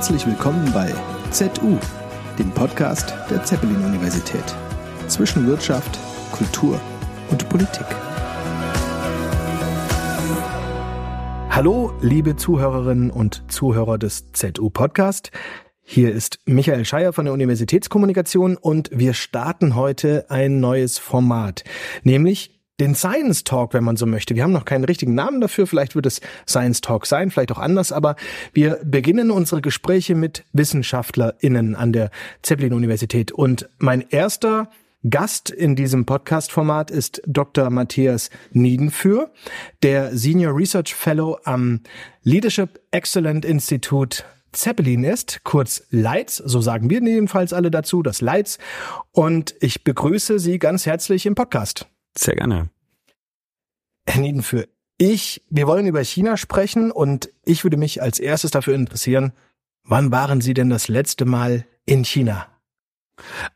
herzlich willkommen bei ZU, dem Podcast der Zeppelin-Universität. Zwischen Wirtschaft, Kultur und Politik. Hallo, liebe Zuhörerinnen und Zuhörer des ZU-Podcast. Hier ist Michael Scheier von der Universitätskommunikation und wir starten heute ein neues Format, nämlich den Science Talk, wenn man so möchte. Wir haben noch keinen richtigen Namen dafür. Vielleicht wird es Science Talk sein, vielleicht auch anders. Aber wir beginnen unsere Gespräche mit WissenschaftlerInnen an der Zeppelin-Universität. Und mein erster Gast in diesem Podcast-Format ist Dr. Matthias Niedenführ, der Senior Research Fellow am Leadership Excellent Institute Zeppelin ist, kurz Leitz, so sagen wir jedenfalls alle dazu, das Leitz. Und ich begrüße Sie ganz herzlich im Podcast. Sehr gerne. Herr Niedenführ, ich, wir wollen über China sprechen und ich würde mich als erstes dafür interessieren, wann waren Sie denn das letzte Mal in China?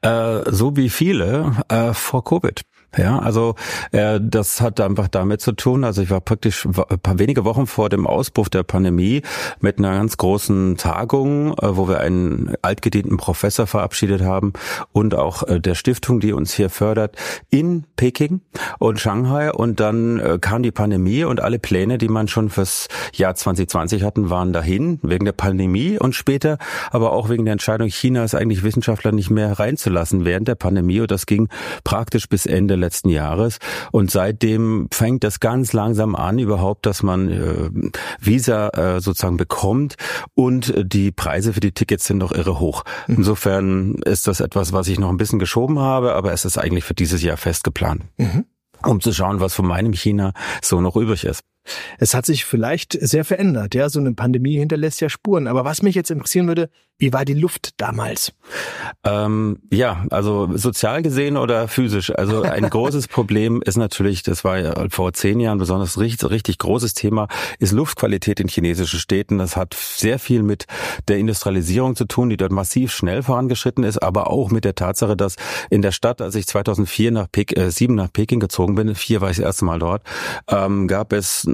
Äh, so wie viele äh, vor Covid. Ja, also äh, das hat einfach damit zu tun. Also ich war praktisch ein paar wenige Wochen vor dem Ausbruch der Pandemie mit einer ganz großen Tagung, äh, wo wir einen altgedienten Professor verabschiedet haben und auch äh, der Stiftung, die uns hier fördert, in Peking und Shanghai. Und dann äh, kam die Pandemie und alle Pläne, die man schon fürs Jahr 2020 hatten, waren dahin wegen der Pandemie und später aber auch wegen der Entscheidung Chinas eigentlich Wissenschaftler nicht mehr reinzulassen während der Pandemie. Und das ging praktisch bis Ende letzten Jahres. Und seitdem fängt das ganz langsam an, überhaupt, dass man äh, Visa äh, sozusagen bekommt und die Preise für die Tickets sind noch irre hoch. Mhm. Insofern ist das etwas, was ich noch ein bisschen geschoben habe, aber es ist eigentlich für dieses Jahr fest geplant. Mhm. Um zu schauen, was von meinem China so noch übrig ist. Es hat sich vielleicht sehr verändert, ja, so eine Pandemie hinterlässt ja Spuren. Aber was mich jetzt interessieren würde, wie war die Luft damals? Ähm, ja, also sozial gesehen oder physisch. Also ein großes Problem ist natürlich, das war ja vor zehn Jahren besonders richtig, richtig großes Thema, ist Luftqualität in chinesischen Städten. Das hat sehr viel mit der Industrialisierung zu tun, die dort massiv schnell vorangeschritten ist, aber auch mit der Tatsache, dass in der Stadt, als ich 2004 nach Pek äh, sieben nach Peking gezogen bin, vier war ich das erste Mal dort, ähm, gab es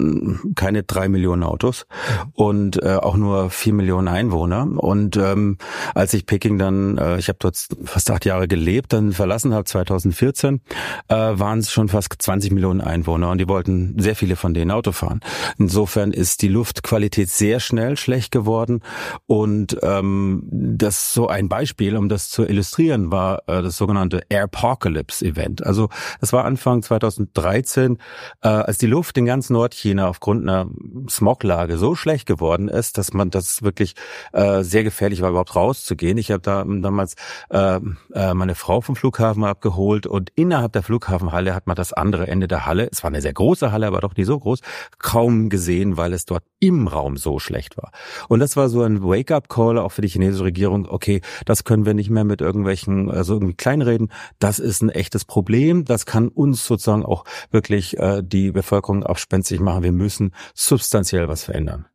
keine drei Millionen Autos und äh, auch nur vier Millionen Einwohner und äh, ähm, als ich Peking dann, äh, ich habe dort fast acht Jahre gelebt, dann verlassen habe 2014, äh, waren es schon fast 20 Millionen Einwohner und die wollten sehr viele von denen Auto fahren. Insofern ist die Luftqualität sehr schnell schlecht geworden und ähm, das so ein Beispiel, um das zu illustrieren, war äh, das sogenannte Airpocalypse Event. Also das war Anfang 2013, äh, als die Luft in ganz Nordchina aufgrund einer Smoglage so schlecht geworden ist, dass man das wirklich äh, sehr gefährlich ich war überhaupt rauszugehen. Ich habe da damals äh, äh, meine Frau vom Flughafen abgeholt und innerhalb der Flughafenhalle hat man das andere Ende der Halle, es war eine sehr große Halle, aber doch nicht so groß, kaum gesehen, weil es dort im Raum so schlecht war. Und das war so ein Wake-up-Call auch für die chinesische Regierung. Okay, das können wir nicht mehr mit irgendwelchen, also irgendwie kleinreden. Das ist ein echtes Problem. Das kann uns sozusagen auch wirklich äh, die Bevölkerung abspenstig machen. Wir müssen substanziell was verändern.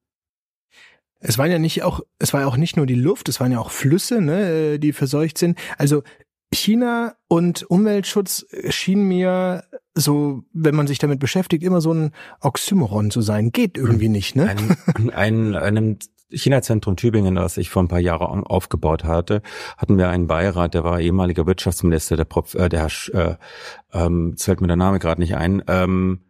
Es waren ja nicht auch, es war ja auch nicht nur die Luft, es waren ja auch Flüsse, ne, die verseucht sind. Also China und Umweltschutz schien mir so, wenn man sich damit beschäftigt, immer so ein Oxymoron zu sein. Geht irgendwie nicht, ne? Ein, ein, einem China-Zentrum Tübingen, das ich vor ein paar Jahren aufgebaut hatte, hatten wir einen Beirat, der war ehemaliger Wirtschaftsminister, der, Prof, äh, der Herr, äh, ähm, fällt mir der Name gerade nicht ein, ähm,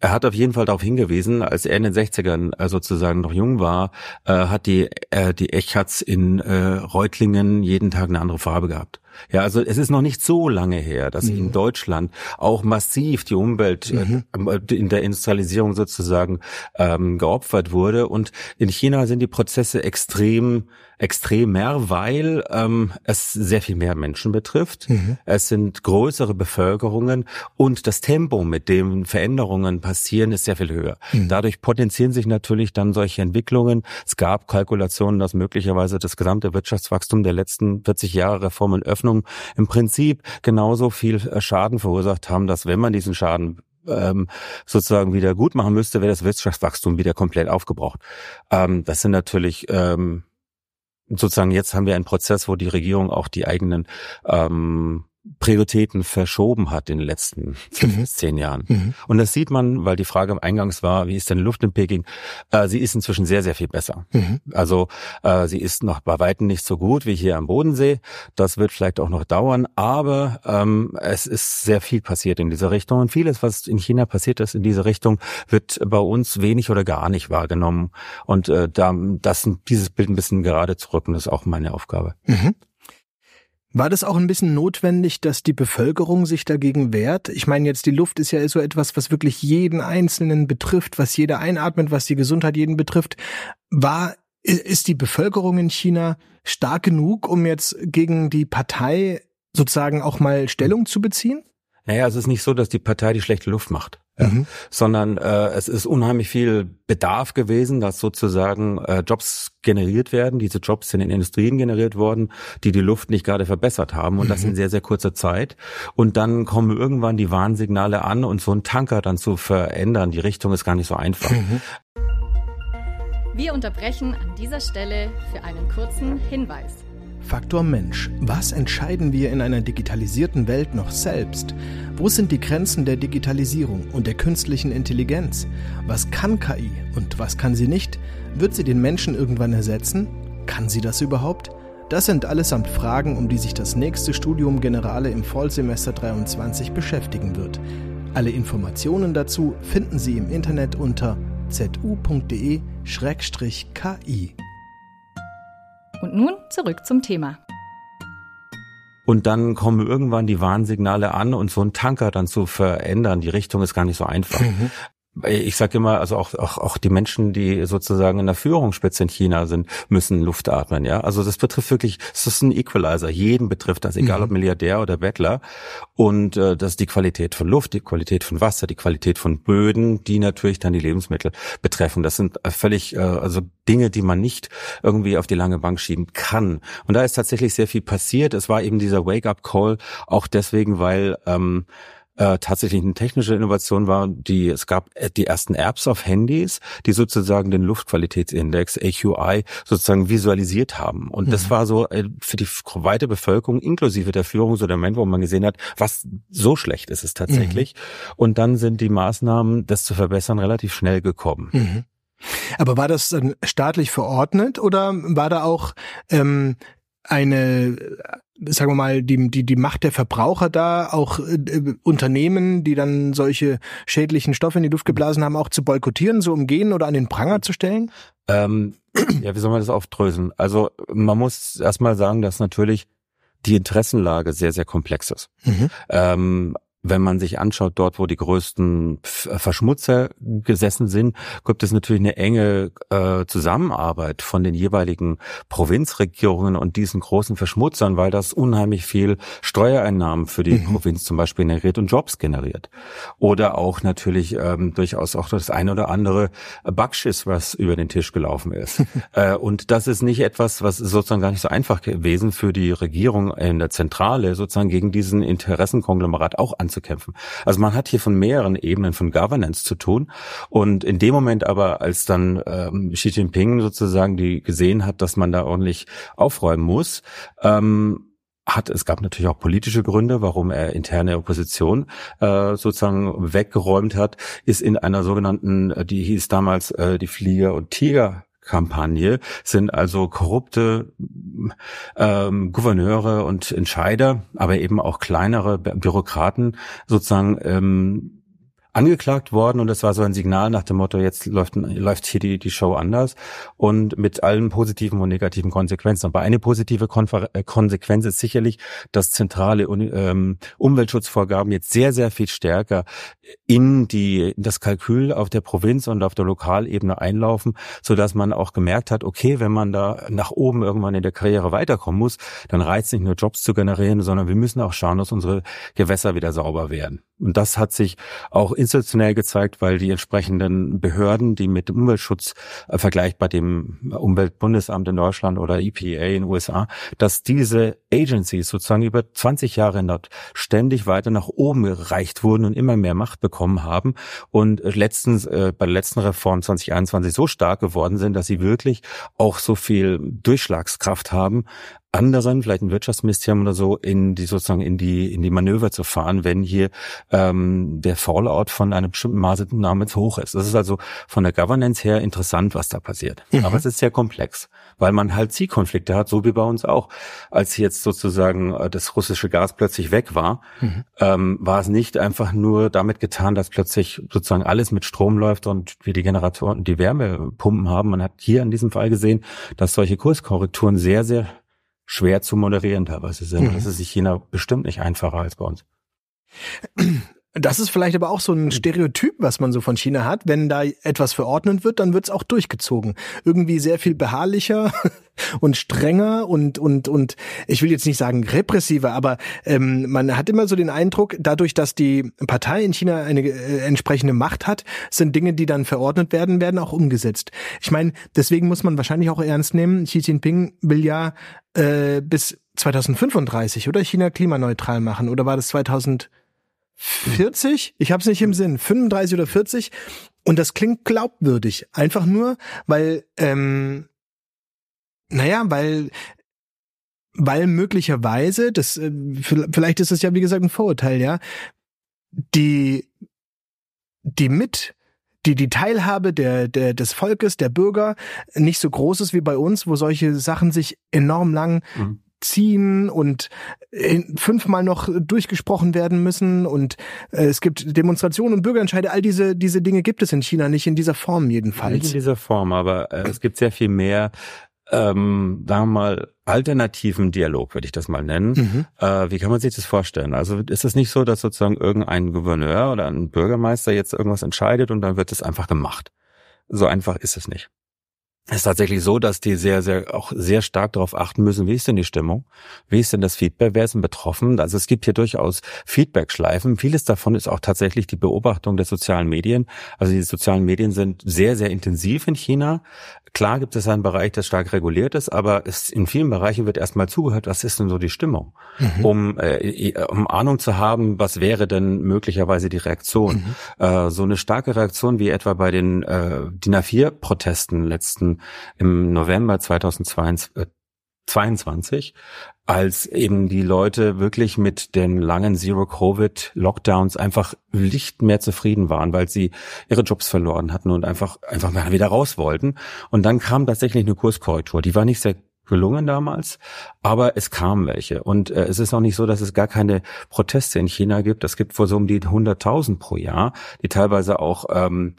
er hat auf jeden Fall darauf hingewiesen, als er in den 60ern äh, sozusagen noch jung war, äh, hat die, äh, die Echats in äh, Reutlingen jeden Tag eine andere Farbe gehabt. Ja, also es ist noch nicht so lange her, dass mhm. in Deutschland auch massiv die Umwelt äh, mhm. äh, in der Industrialisierung sozusagen ähm, geopfert wurde. Und in China sind die Prozesse extrem extremer, weil ähm, es sehr viel mehr Menschen betrifft. Mhm. Es sind größere Bevölkerungen und das Tempo, mit dem Veränderungen passieren, ist sehr viel höher. Mhm. Dadurch potenzieren sich natürlich dann solche Entwicklungen. Es gab Kalkulationen, dass möglicherweise das gesamte Wirtschaftswachstum der letzten 40 Jahre Reformen öffnen Öffnung im Prinzip genauso viel äh, Schaden verursacht haben, dass wenn man diesen Schaden ähm, sozusagen wieder gut machen müsste, wäre das Wirtschaftswachstum wieder komplett aufgebraucht. Ähm, das sind natürlich ähm, sozusagen jetzt haben wir einen Prozess, wo die Regierung auch die eigenen ähm, Prioritäten verschoben hat in den letzten fünf mhm. zehn Jahren. Mhm. Und das sieht man, weil die Frage eingangs war, wie ist denn die Luft in Peking? Äh, sie ist inzwischen sehr, sehr viel besser. Mhm. Also äh, sie ist noch bei weitem nicht so gut wie hier am Bodensee. Das wird vielleicht auch noch dauern, aber ähm, es ist sehr viel passiert in dieser Richtung. Und vieles, was in China passiert ist in dieser Richtung, wird bei uns wenig oder gar nicht wahrgenommen. Und äh, da, das, dieses Bild ein bisschen gerade zu rücken, ist auch meine Aufgabe. War das auch ein bisschen notwendig, dass die Bevölkerung sich dagegen wehrt? Ich meine, jetzt die Luft ist ja so etwas, was wirklich jeden Einzelnen betrifft, was jeder einatmet, was die Gesundheit jeden betrifft. War, ist die Bevölkerung in China stark genug, um jetzt gegen die Partei sozusagen auch mal Stellung zu beziehen? Naja, es ist nicht so, dass die Partei die schlechte Luft macht ja. mhm. sondern äh, es ist unheimlich viel Bedarf gewesen, dass sozusagen äh, Jobs generiert werden. Diese Jobs sind in Industrien generiert worden, die die Luft nicht gerade verbessert haben und mhm. das in sehr, sehr kurzer Zeit. Und dann kommen irgendwann die Warnsignale an und so ein Tanker dann zu verändern, die Richtung ist gar nicht so einfach. Mhm. Wir unterbrechen an dieser Stelle für einen kurzen Hinweis. Faktor Mensch. Was entscheiden wir in einer digitalisierten Welt noch selbst? Wo sind die Grenzen der Digitalisierung und der künstlichen Intelligenz? Was kann KI und was kann sie nicht? Wird sie den Menschen irgendwann ersetzen? Kann sie das überhaupt? Das sind allesamt Fragen, um die sich das nächste Studium Generale im Vollsemester 23 beschäftigen wird. Alle Informationen dazu finden Sie im Internet unter zu.de-ki. Und nun zurück zum Thema. Und dann kommen irgendwann die Warnsignale an und so ein Tanker dann zu verändern, die Richtung ist gar nicht so einfach. Mhm ich sage immer, also auch, auch, auch die Menschen, die sozusagen in der Führungsspitze in China sind, müssen Luft atmen, ja. Also das betrifft wirklich, es ist ein Equalizer. Jeden betrifft das, egal mhm. ob Milliardär oder Bettler. Und äh, das ist die Qualität von Luft, die Qualität von Wasser, die Qualität von Böden, die natürlich dann die Lebensmittel betreffen. Das sind äh, völlig, äh, also Dinge, die man nicht irgendwie auf die lange Bank schieben kann. Und da ist tatsächlich sehr viel passiert. Es war eben dieser Wake-up-Call auch deswegen, weil ähm, äh, tatsächlich eine technische Innovation war, die es gab äh, die ersten Apps auf Handys, die sozusagen den Luftqualitätsindex AQI sozusagen visualisiert haben. Und mhm. das war so äh, für die weite Bevölkerung inklusive der Führung so der Moment, wo man gesehen hat, was so schlecht ist es tatsächlich. Mhm. Und dann sind die Maßnahmen, das zu verbessern, relativ schnell gekommen. Mhm. Aber war das dann staatlich verordnet oder war da auch ähm, eine sagen wir mal, die, die, die Macht der Verbraucher da, auch äh, Unternehmen, die dann solche schädlichen Stoffe in die Luft geblasen haben, auch zu boykottieren, so umgehen oder an den Pranger zu stellen? Ähm, ja, wie soll man das aufdröseln? Also man muss erstmal sagen, dass natürlich die Interessenlage sehr, sehr komplex ist. Mhm. Ähm, wenn man sich anschaut, dort, wo die größten Verschmutzer gesessen sind, gibt es natürlich eine enge äh, Zusammenarbeit von den jeweiligen Provinzregierungen und diesen großen Verschmutzern, weil das unheimlich viel Steuereinnahmen für die mhm. Provinz zum Beispiel generiert und Jobs generiert. Oder auch natürlich ähm, durchaus auch das eine oder andere Backschiss, was über den Tisch gelaufen ist. äh, und das ist nicht etwas, was sozusagen gar nicht so einfach gewesen für die Regierung in der Zentrale, sozusagen gegen diesen Interessenkonglomerat auch anzunehmen anzukämpfen. Also man hat hier von mehreren Ebenen von Governance zu tun. Und in dem Moment aber, als dann ähm, Xi Jinping sozusagen die gesehen hat, dass man da ordentlich aufräumen muss, ähm, hat, es gab natürlich auch politische Gründe, warum er interne Opposition äh, sozusagen weggeräumt hat, ist in einer sogenannten, äh, die hieß damals äh, die Flieger- und Tiger Kampagne sind also korrupte ähm, Gouverneure und Entscheider, aber eben auch kleinere Bürokraten sozusagen ähm, angeklagt worden und das war so ein Signal nach dem Motto, jetzt läuft, läuft hier die, die Show anders und mit allen positiven und negativen Konsequenzen. Aber eine positive Konfer äh, Konsequenz ist sicherlich, dass zentrale ähm, Umweltschutzvorgaben jetzt sehr, sehr viel stärker in die in das Kalkül auf der Provinz und auf der Lokalebene einlaufen, so dass man auch gemerkt hat, okay, wenn man da nach oben irgendwann in der Karriere weiterkommen muss, dann reizt nicht nur Jobs zu generieren, sondern wir müssen auch schauen, dass unsere Gewässer wieder sauber werden. Und das hat sich auch institutionell gezeigt, weil die entsprechenden Behörden, die mit Umweltschutz äh, vergleichbar dem Umweltbundesamt in Deutschland oder EPA in den USA, dass diese Agencies sozusagen über 20 Jahre dort ständig weiter nach oben gereicht wurden und immer mehr Macht bekommen haben und letztens äh, bei der letzten Reform 2021 so stark geworden sind, dass sie wirklich auch so viel Durchschlagskraft haben anderen, vielleicht ein Wirtschaftsministerium oder so, in die sozusagen in die in die Manöver zu fahren, wenn hier ähm, der Fallout von einem bestimmten Maßnahme zu hoch ist. Das ist also von der Governance her interessant, was da passiert. Mhm. Aber es ist sehr komplex, weil man halt Zielkonflikte hat, so wie bei uns auch. Als jetzt sozusagen äh, das russische Gas plötzlich weg war, mhm. ähm, war es nicht einfach nur damit getan, dass plötzlich sozusagen alles mit Strom läuft und wir die Generatoren, die Wärmepumpen haben. Man hat hier in diesem Fall gesehen, dass solche Kurskorrekturen sehr, sehr schwer zu moderieren teilweise sind. Mhm. Das ist sich China bestimmt nicht einfacher als bei uns. Das ist vielleicht aber auch so ein Stereotyp, was man so von China hat. Wenn da etwas verordnet wird, dann wird es auch durchgezogen. Irgendwie sehr viel beharrlicher und strenger und und und ich will jetzt nicht sagen repressiver, aber ähm, man hat immer so den Eindruck, dadurch, dass die Partei in China eine äh, entsprechende Macht hat, sind Dinge, die dann verordnet werden, werden auch umgesetzt. Ich meine, deswegen muss man wahrscheinlich auch ernst nehmen. Xi Jinping will ja äh, bis 2035 oder China klimaneutral machen oder war das 2000 40? Ich habe es nicht im Sinn. 35 oder 40? Und das klingt glaubwürdig. Einfach nur, weil, ähm, naja, weil weil möglicherweise, das äh, vielleicht ist es ja wie gesagt ein Vorurteil, ja, die die mit die die Teilhabe der, der des Volkes, der Bürger nicht so groß ist wie bei uns, wo solche Sachen sich enorm lang mhm ziehen und äh, fünfmal noch durchgesprochen werden müssen und äh, es gibt Demonstrationen und Bürgerentscheide. All diese diese Dinge gibt es in China nicht in dieser Form jedenfalls. Nicht in dieser Form, aber äh, es gibt sehr viel mehr ähm, sagen wir mal, alternativen Dialog, würde ich das mal nennen. Mhm. Äh, wie kann man sich das vorstellen? Also ist es nicht so, dass sozusagen irgendein Gouverneur oder ein Bürgermeister jetzt irgendwas entscheidet und dann wird es einfach gemacht? So einfach ist es nicht. Es ist tatsächlich so, dass die sehr, sehr, auch sehr stark darauf achten müssen, wie ist denn die Stimmung? Wie ist denn das Feedback? Wer ist denn betroffen? Also es gibt hier durchaus Feedback-Schleifen. Vieles davon ist auch tatsächlich die Beobachtung der sozialen Medien. Also die sozialen Medien sind sehr, sehr intensiv in China. Klar gibt es einen Bereich, der stark reguliert ist, aber es, in vielen Bereichen wird erstmal zugehört, was ist denn so die Stimmung, mhm. um, äh, um Ahnung zu haben, was wäre denn möglicherweise die Reaktion. Mhm. Äh, so eine starke Reaktion wie etwa bei den äh, DIN A4-Protesten letzten im November 2022 als eben die Leute wirklich mit den langen Zero-Covid-Lockdowns einfach nicht mehr zufrieden waren, weil sie ihre Jobs verloren hatten und einfach, einfach mal wieder raus wollten. Und dann kam tatsächlich eine Kurskorrektur. Die war nicht sehr gelungen damals, aber es kam welche. Und äh, es ist auch nicht so, dass es gar keine Proteste in China gibt. Es gibt wohl so um die 100.000 pro Jahr, die teilweise auch ähm,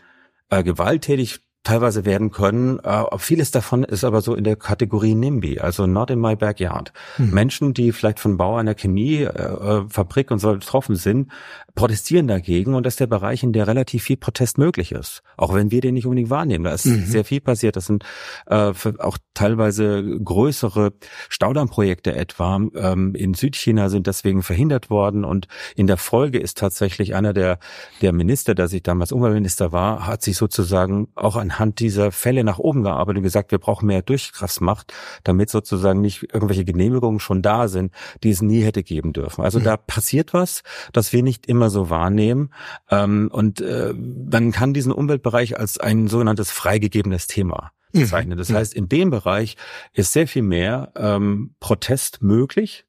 äh, gewalttätig teilweise werden können. Äh, vieles davon ist aber so in der Kategorie NIMBY, also not in my backyard. Hm. Menschen, die vielleicht von Bau einer Chemiefabrik äh, und so betroffen sind, protestieren dagegen und das ist der Bereich, in der relativ viel Protest möglich ist. Auch wenn wir den nicht unbedingt wahrnehmen. Da ist mhm. sehr viel passiert. Das sind äh, auch teilweise größere Staudammprojekte etwa ähm, in Südchina sind deswegen verhindert worden und in der Folge ist tatsächlich einer der, der Minister, der sich damals Umweltminister war, hat sich sozusagen auch anhand dieser Fälle nach oben gearbeitet und gesagt, wir brauchen mehr Durchkraftsmacht, damit sozusagen nicht irgendwelche Genehmigungen schon da sind, die es nie hätte geben dürfen. Also mhm. da passiert was, dass wir nicht immer so wahrnehmen. Ähm, und äh, man kann diesen Umweltbereich als ein sogenanntes freigegebenes Thema mhm. bezeichnen. Das heißt, in dem Bereich ist sehr viel mehr ähm, Protest möglich.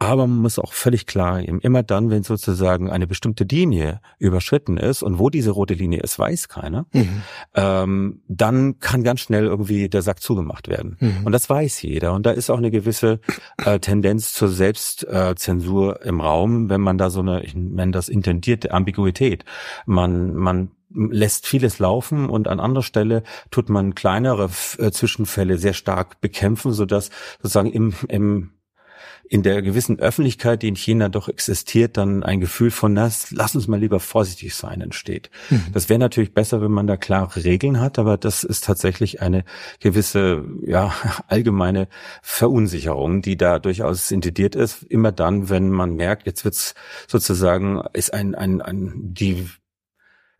Aber man muss auch völlig klar eben immer dann, wenn sozusagen eine bestimmte Linie überschritten ist und wo diese rote Linie ist, weiß keiner, mhm. ähm, dann kann ganz schnell irgendwie der Sack zugemacht werden. Mhm. Und das weiß jeder. Und da ist auch eine gewisse äh, Tendenz zur Selbstzensur äh, im Raum, wenn man da so eine, ich nenne das intendierte Ambiguität. Man, man lässt vieles laufen und an anderer Stelle tut man kleinere äh, Zwischenfälle sehr stark bekämpfen, sodass sozusagen im, im in der gewissen Öffentlichkeit, die in China doch existiert, dann ein Gefühl von, na, lass uns mal lieber vorsichtig sein, entsteht. Mhm. Das wäre natürlich besser, wenn man da klare Regeln hat, aber das ist tatsächlich eine gewisse, ja, allgemeine Verunsicherung, die da durchaus intendiert ist. Immer dann, wenn man merkt, jetzt wird's sozusagen, ist ein, ein, ein, die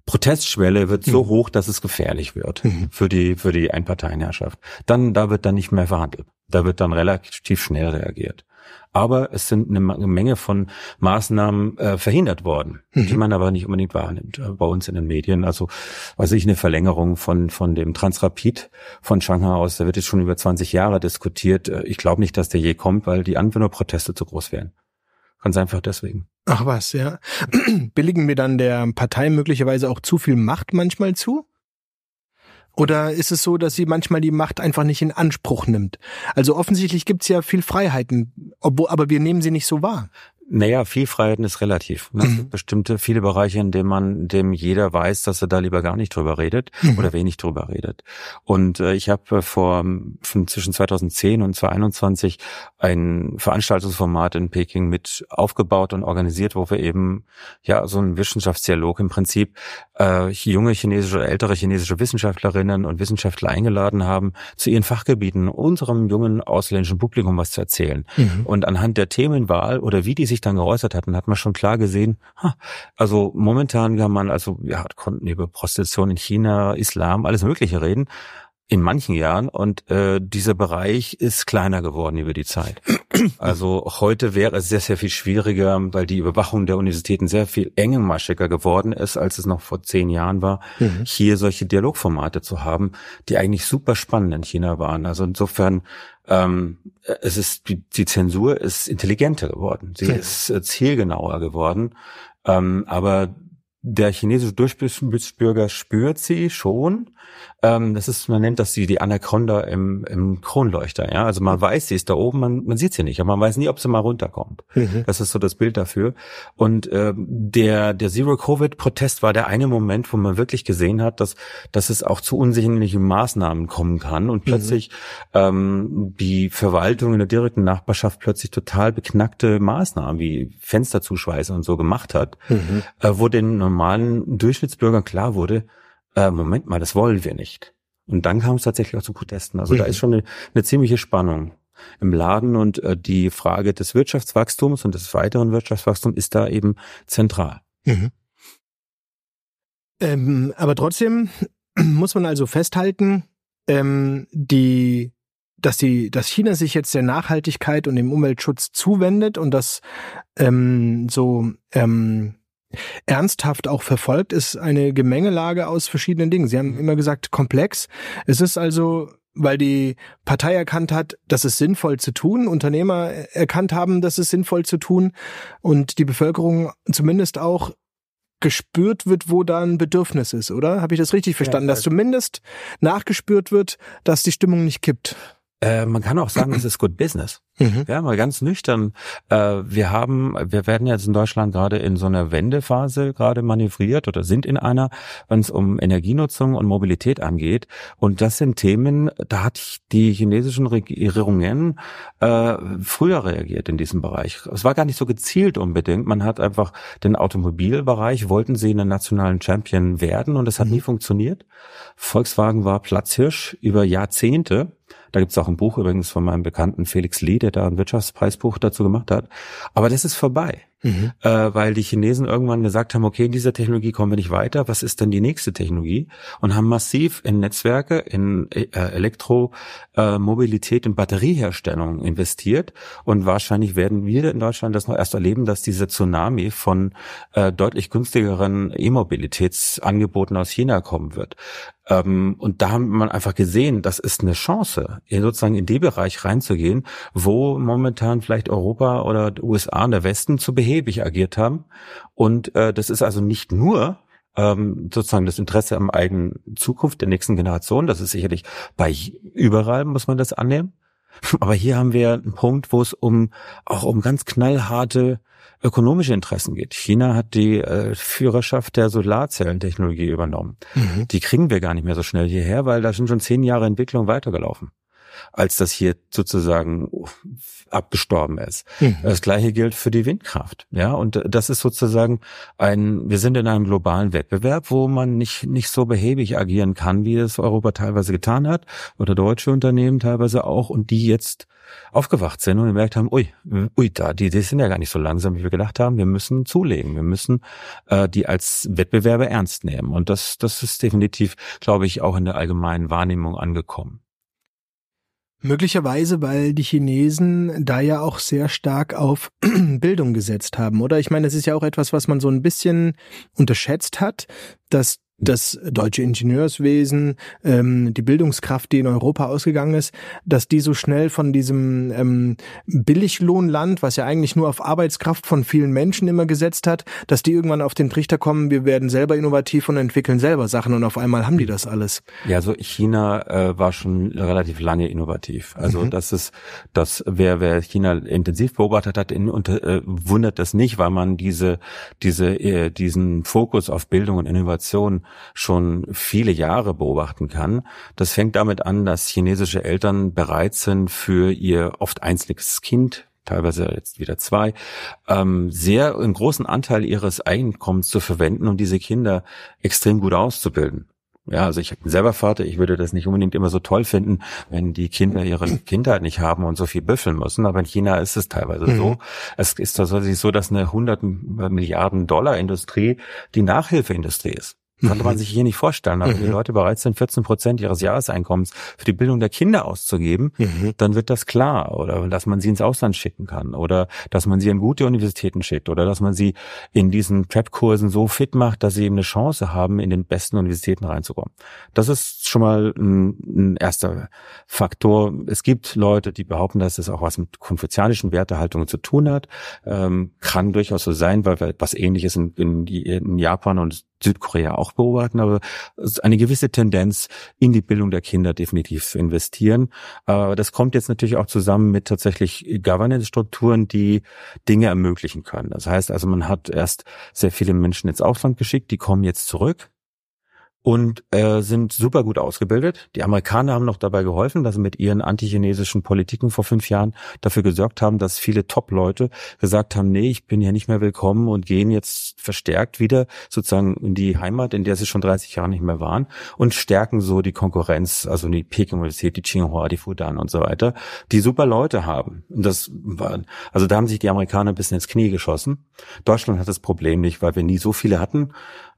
Protestschwelle wird so mhm. hoch, dass es gefährlich wird mhm. für die für die Einparteienherrschaft. Dann da wird dann nicht mehr verhandelt. Da wird dann relativ schnell reagiert. Aber es sind eine Menge von Maßnahmen äh, verhindert worden, mhm. die man aber nicht unbedingt wahrnimmt äh, bei uns in den Medien. Also, weiß ich, eine Verlängerung von, von dem Transrapid von Shanghai aus, da wird jetzt schon über 20 Jahre diskutiert. Äh, ich glaube nicht, dass der je kommt, weil die Anwenderproteste zu groß wären. Ganz einfach deswegen. Ach was, ja. Billigen wir dann der Partei möglicherweise auch zu viel Macht manchmal zu? Oder ist es so, dass sie manchmal die Macht einfach nicht in Anspruch nimmt? Also offensichtlich gibt's ja viel Freiheiten, obwohl, aber wir nehmen sie nicht so wahr. Naja, viel Freiheiten ist relativ. Ne? Mhm. bestimmte viele Bereiche, in denen man, in dem jeder weiß, dass er da lieber gar nicht drüber redet mhm. oder wenig drüber redet. Und äh, ich habe äh, vor von zwischen 2010 und 2021 ein Veranstaltungsformat in Peking mit aufgebaut und organisiert, wo wir eben ja so einen Wissenschaftsdialog im Prinzip äh, junge chinesische oder ältere chinesische Wissenschaftlerinnen und Wissenschaftler eingeladen haben, zu ihren Fachgebieten unserem jungen ausländischen Publikum was zu erzählen. Mhm. Und anhand der Themenwahl oder wie die sich dann geäußert hatten, hat man schon klar gesehen, ha, also momentan kann man also, ja, konnten über Prostitution in China, Islam, alles Mögliche reden in manchen Jahren und äh, dieser Bereich ist kleiner geworden über die Zeit. Also heute wäre es sehr, sehr viel schwieriger, weil die Überwachung der Universitäten sehr viel engmaschiger geworden ist, als es noch vor zehn Jahren war, mhm. hier solche Dialogformate zu haben, die eigentlich super spannend in China waren. Also insofern ähm, es ist die, die Zensur ist intelligenter geworden, sie mhm. ist äh, zielgenauer geworden, ähm, aber der chinesische Durchbürger spürt sie schon. Ähm, das ist, man nennt das die, die Anaconda im, im Kronleuchter. Ja, also man weiß, sie ist da oben, man, man sieht sie nicht, aber man weiß nie, ob sie mal runterkommt. Mhm. Das ist so das Bild dafür. Und äh, der der Zero Covid Protest war der eine Moment, wo man wirklich gesehen hat, dass dass es auch zu unsicherlichen Maßnahmen kommen kann und mhm. plötzlich mhm. ähm, die Verwaltung in der direkten Nachbarschaft plötzlich total beknackte Maßnahmen wie Fenster zuschweißen und so gemacht hat, mhm. äh, wo den normalen Durchschnittsbürger klar wurde, äh, Moment mal, das wollen wir nicht. Und dann kam es tatsächlich auch zu Protesten. Also mhm. da ist schon eine, eine ziemliche Spannung im Laden und äh, die Frage des Wirtschaftswachstums und des weiteren Wirtschaftswachstums ist da eben zentral. Mhm. Ähm, aber trotzdem muss man also festhalten, ähm, die, dass die, dass China sich jetzt der Nachhaltigkeit und dem Umweltschutz zuwendet und das ähm, so ähm, ernsthaft auch verfolgt, ist eine Gemengelage aus verschiedenen Dingen. Sie haben mhm. immer gesagt, komplex. Es ist also weil die Partei erkannt hat, dass es sinnvoll zu tun, Unternehmer erkannt haben, dass es sinnvoll zu tun und die Bevölkerung zumindest auch gespürt wird, wo da ein Bedürfnis ist, oder? Habe ich das richtig verstanden? Ja, dass zumindest nachgespürt wird, dass die Stimmung nicht kippt. Äh, man kann auch sagen, es ist Good Business. Mhm. Ja, mal ganz nüchtern. Äh, wir haben, wir werden jetzt in Deutschland gerade in so einer Wendephase gerade manövriert oder sind in einer, wenn es um Energienutzung und Mobilität angeht. Und das sind Themen, da hat die chinesischen Regierungen äh, früher reagiert in diesem Bereich. Es war gar nicht so gezielt unbedingt. Man hat einfach den Automobilbereich, wollten sie einen nationalen Champion werden und es hat mhm. nie funktioniert. Volkswagen war Platzhirsch über Jahrzehnte da gibt's auch ein Buch übrigens von meinem bekannten Felix Lee, der da ein Wirtschaftspreisbuch dazu gemacht hat. Aber das ist vorbei mhm. äh, weil die Chinesen irgendwann gesagt haben, okay, in dieser Technologie kommen wir nicht weiter, was ist denn die nächste Technologie? Und haben massiv in Netzwerke, in äh, Elektromobilität, äh, in Batterieherstellung investiert. Und wahrscheinlich werden wir in Deutschland das noch erst erleben, dass dieser Tsunami von äh, deutlich günstigeren E-Mobilitätsangeboten aus China kommen wird. Ähm, und da haben man einfach gesehen, das ist eine Chance, sozusagen in den Bereich reinzugehen, wo momentan vielleicht Europa oder USA und der Westen zu behäbig agiert haben. Und äh, das ist also nicht nur ähm, sozusagen das Interesse am eigenen Zukunft der nächsten Generation. Das ist sicherlich bei überall, muss man das annehmen. Aber hier haben wir einen Punkt, wo es um auch um ganz knallharte ökonomische Interessen geht. China hat die äh, Führerschaft der Solarzellentechnologie übernommen. Mhm. Die kriegen wir gar nicht mehr so schnell hierher, weil da sind schon zehn Jahre Entwicklung weitergelaufen als das hier sozusagen abgestorben ist. Mhm. Das gleiche gilt für die Windkraft. Ja, und das ist sozusagen ein, wir sind in einem globalen Wettbewerb, wo man nicht, nicht so behäbig agieren kann, wie es Europa teilweise getan hat oder deutsche Unternehmen teilweise auch und die jetzt aufgewacht sind und gemerkt haben, ui, ui, da, die, die sind ja gar nicht so langsam, wie wir gedacht haben. Wir müssen zulegen. Wir müssen äh, die als Wettbewerber ernst nehmen. Und das, das ist definitiv, glaube ich, auch in der allgemeinen Wahrnehmung angekommen. Möglicherweise, weil die Chinesen da ja auch sehr stark auf Bildung gesetzt haben, oder? Ich meine, das ist ja auch etwas, was man so ein bisschen unterschätzt hat, dass das deutsche Ingenieurswesen, ähm, die Bildungskraft, die in Europa ausgegangen ist, dass die so schnell von diesem ähm, Billiglohnland, was ja eigentlich nur auf Arbeitskraft von vielen Menschen immer gesetzt hat, dass die irgendwann auf den Trichter kommen, wir werden selber innovativ und entwickeln selber Sachen und auf einmal haben die das alles. Ja, so China äh, war schon relativ lange innovativ. Also mhm. das ist, das wer wer China intensiv beobachtet hat, in, unter, äh, wundert das nicht, weil man diese diese äh, diesen Fokus auf Bildung und Innovation schon viele Jahre beobachten kann. Das fängt damit an, dass chinesische Eltern bereit sind, für ihr oft einziges Kind teilweise jetzt wieder zwei, ähm, sehr einen großen Anteil ihres Einkommens zu verwenden, um diese Kinder extrem gut auszubilden. Ja, also ich bin selber Vater, ich würde das nicht unbedingt immer so toll finden, wenn die Kinder ihre Kindheit nicht haben und so viel büffeln müssen, aber in China ist es teilweise mhm. so. Es ist tatsächlich so, dass eine 100 Milliarden Dollar Industrie die Nachhilfeindustrie ist. Konnte man mhm. sich hier nicht vorstellen. Aber wenn die mhm. Leute bereit sind, 14 Prozent ihres Jahreseinkommens für die Bildung der Kinder auszugeben, mhm. dann wird das klar. Oder dass man sie ins Ausland schicken kann. Oder dass man sie an gute Universitäten schickt. Oder dass man sie in diesen Prep-Kursen so fit macht, dass sie eben eine Chance haben, in den besten Universitäten reinzukommen. Das ist schon mal ein, ein erster Faktor. Es gibt Leute, die behaupten, dass es auch was mit konfuzianischen Wertehaltungen zu tun hat. Ähm, kann durchaus so sein, weil was ähnliches in, in, in Japan und Südkorea auch beobachten, aber eine gewisse Tendenz in die Bildung der Kinder definitiv zu investieren. Aber das kommt jetzt natürlich auch zusammen mit tatsächlich Governance-Strukturen, die Dinge ermöglichen können. Das heißt also, man hat erst sehr viele Menschen ins Ausland geschickt, die kommen jetzt zurück und äh, sind super gut ausgebildet. Die Amerikaner haben noch dabei geholfen, dass sie mit ihren antichinesischen Politiken vor fünf Jahren dafür gesorgt haben, dass viele Top-Leute gesagt haben, nee, ich bin hier nicht mehr willkommen und gehen jetzt verstärkt wieder sozusagen in die Heimat, in der sie schon 30 Jahre nicht mehr waren und stärken so die Konkurrenz, also die Peking-Universität, die Tsinghua, die Fudan und so weiter, die super Leute haben. Und das war, also da haben sich die Amerikaner ein bisschen ins Knie geschossen. Deutschland hat das Problem nicht, weil wir nie so viele hatten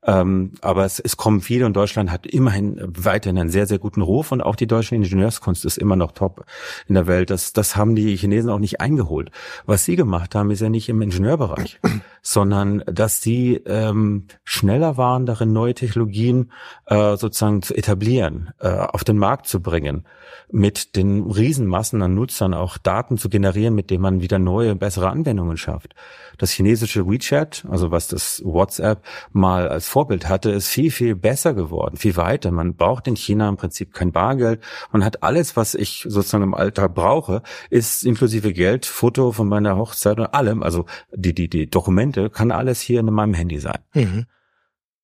ähm, aber es, es kommen viele und Deutschland hat immerhin weiterhin einen sehr, sehr guten Ruf und auch die deutsche Ingenieurskunst ist immer noch top in der Welt. Das, das haben die Chinesen auch nicht eingeholt. Was sie gemacht haben, ist ja nicht im Ingenieurbereich, sondern dass sie ähm, schneller waren, darin neue Technologien äh, sozusagen zu etablieren, äh, auf den Markt zu bringen, mit den Riesenmassen an Nutzern auch Daten zu generieren, mit denen man wieder neue, bessere Anwendungen schafft. Das chinesische WeChat, also was das WhatsApp mal als Vorbild hatte, ist viel, viel besser geworden, viel weiter. Man braucht in China im Prinzip kein Bargeld. Man hat alles, was ich sozusagen im Alltag brauche, ist inklusive Geld, Foto von meiner Hochzeit und allem, also die, die, die Dokumente, kann alles hier in meinem Handy sein. Mhm.